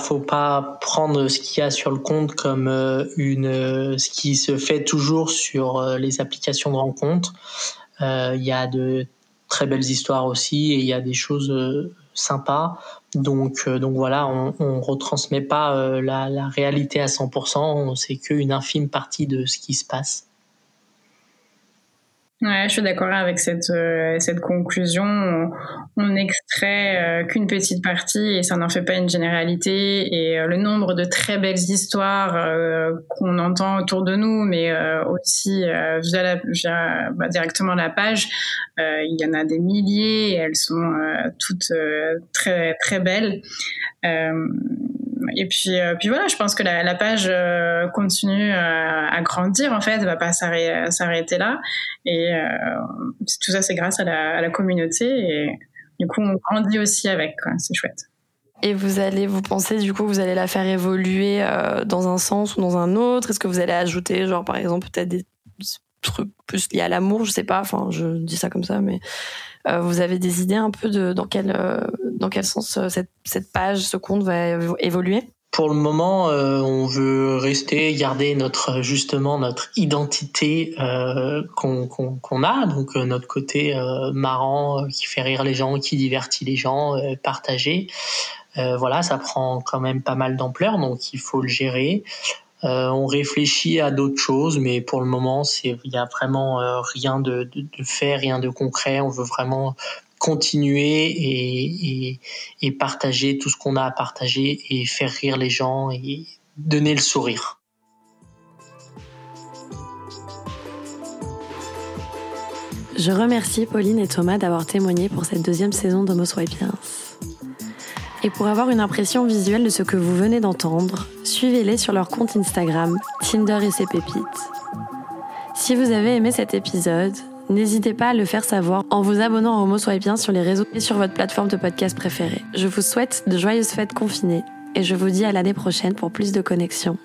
Faut pas prendre ce qu'il y a sur le compte comme euh, une ce qui se fait toujours sur euh, les applications de rencontres. Euh, il y a de très belles histoires aussi et il y a des choses sympa. Donc, euh, donc voilà, on, on retransmet pas euh, la, réalité à 100%, c'est qu'une infime partie de ce qui se passe. Ouais, je suis d'accord avec cette euh, cette conclusion. On, on extrait euh, qu'une petite partie et ça n'en fait pas une généralité. Et euh, le nombre de très belles histoires euh, qu'on entend autour de nous, mais euh, aussi via, la, via bah, directement la page, il y en a des milliers. Et elles sont toutes très très belles et puis, euh, puis voilà, je pense que la, page euh, continue à, à, grandir en fait, elle va pas s'arrêter là. Et euh, tout ça, c'est grâce à la, à la, communauté. Et du coup, on grandit aussi avec. C'est chouette. Et vous allez, vous pensez du coup, vous allez la faire évoluer euh, dans un sens ou dans un autre? Est-ce que vous allez ajouter, genre par exemple, peut-être des trucs plus liés à l'amour? Je sais pas. Enfin, je dis ça comme ça, mais euh, vous avez des idées un peu de dans quel euh, dans quel sens cette, cette page, ce compte va évoluer? Pour le moment, euh, on veut rester, garder notre justement notre identité euh, qu'on a, donc euh, notre côté marrant qui fait rire les gens, qui divertit les gens, partagé. voilà, ça prend quand même pas mal d'ampleur, donc il faut le gérer. on réfléchit à d'autres choses, mais pour le moment, il y a vraiment rien de, de, de fait, rien de concret. On veut vraiment continuer et, partager tout ce qu'on a à partager et faire rire les gens et donner le sourire. Je remercie Pauline et Thomas d'avoir témoigné pour cette deuxième saison d'Homo Swipiens. Et pour avoir une impression visuelle de ce que vous venez d'entendre, suivez-les sur leur compte Instagram, Tinder et ses pépites. Si vous avez aimé cet épisode, N'hésitez pas à le faire savoir en vous abonnant à Homo Bien sur les réseaux et sur votre plateforme de podcast préférée. Je vous souhaite de joyeuses fêtes confinées et je vous dis à l'année prochaine pour plus de connexions.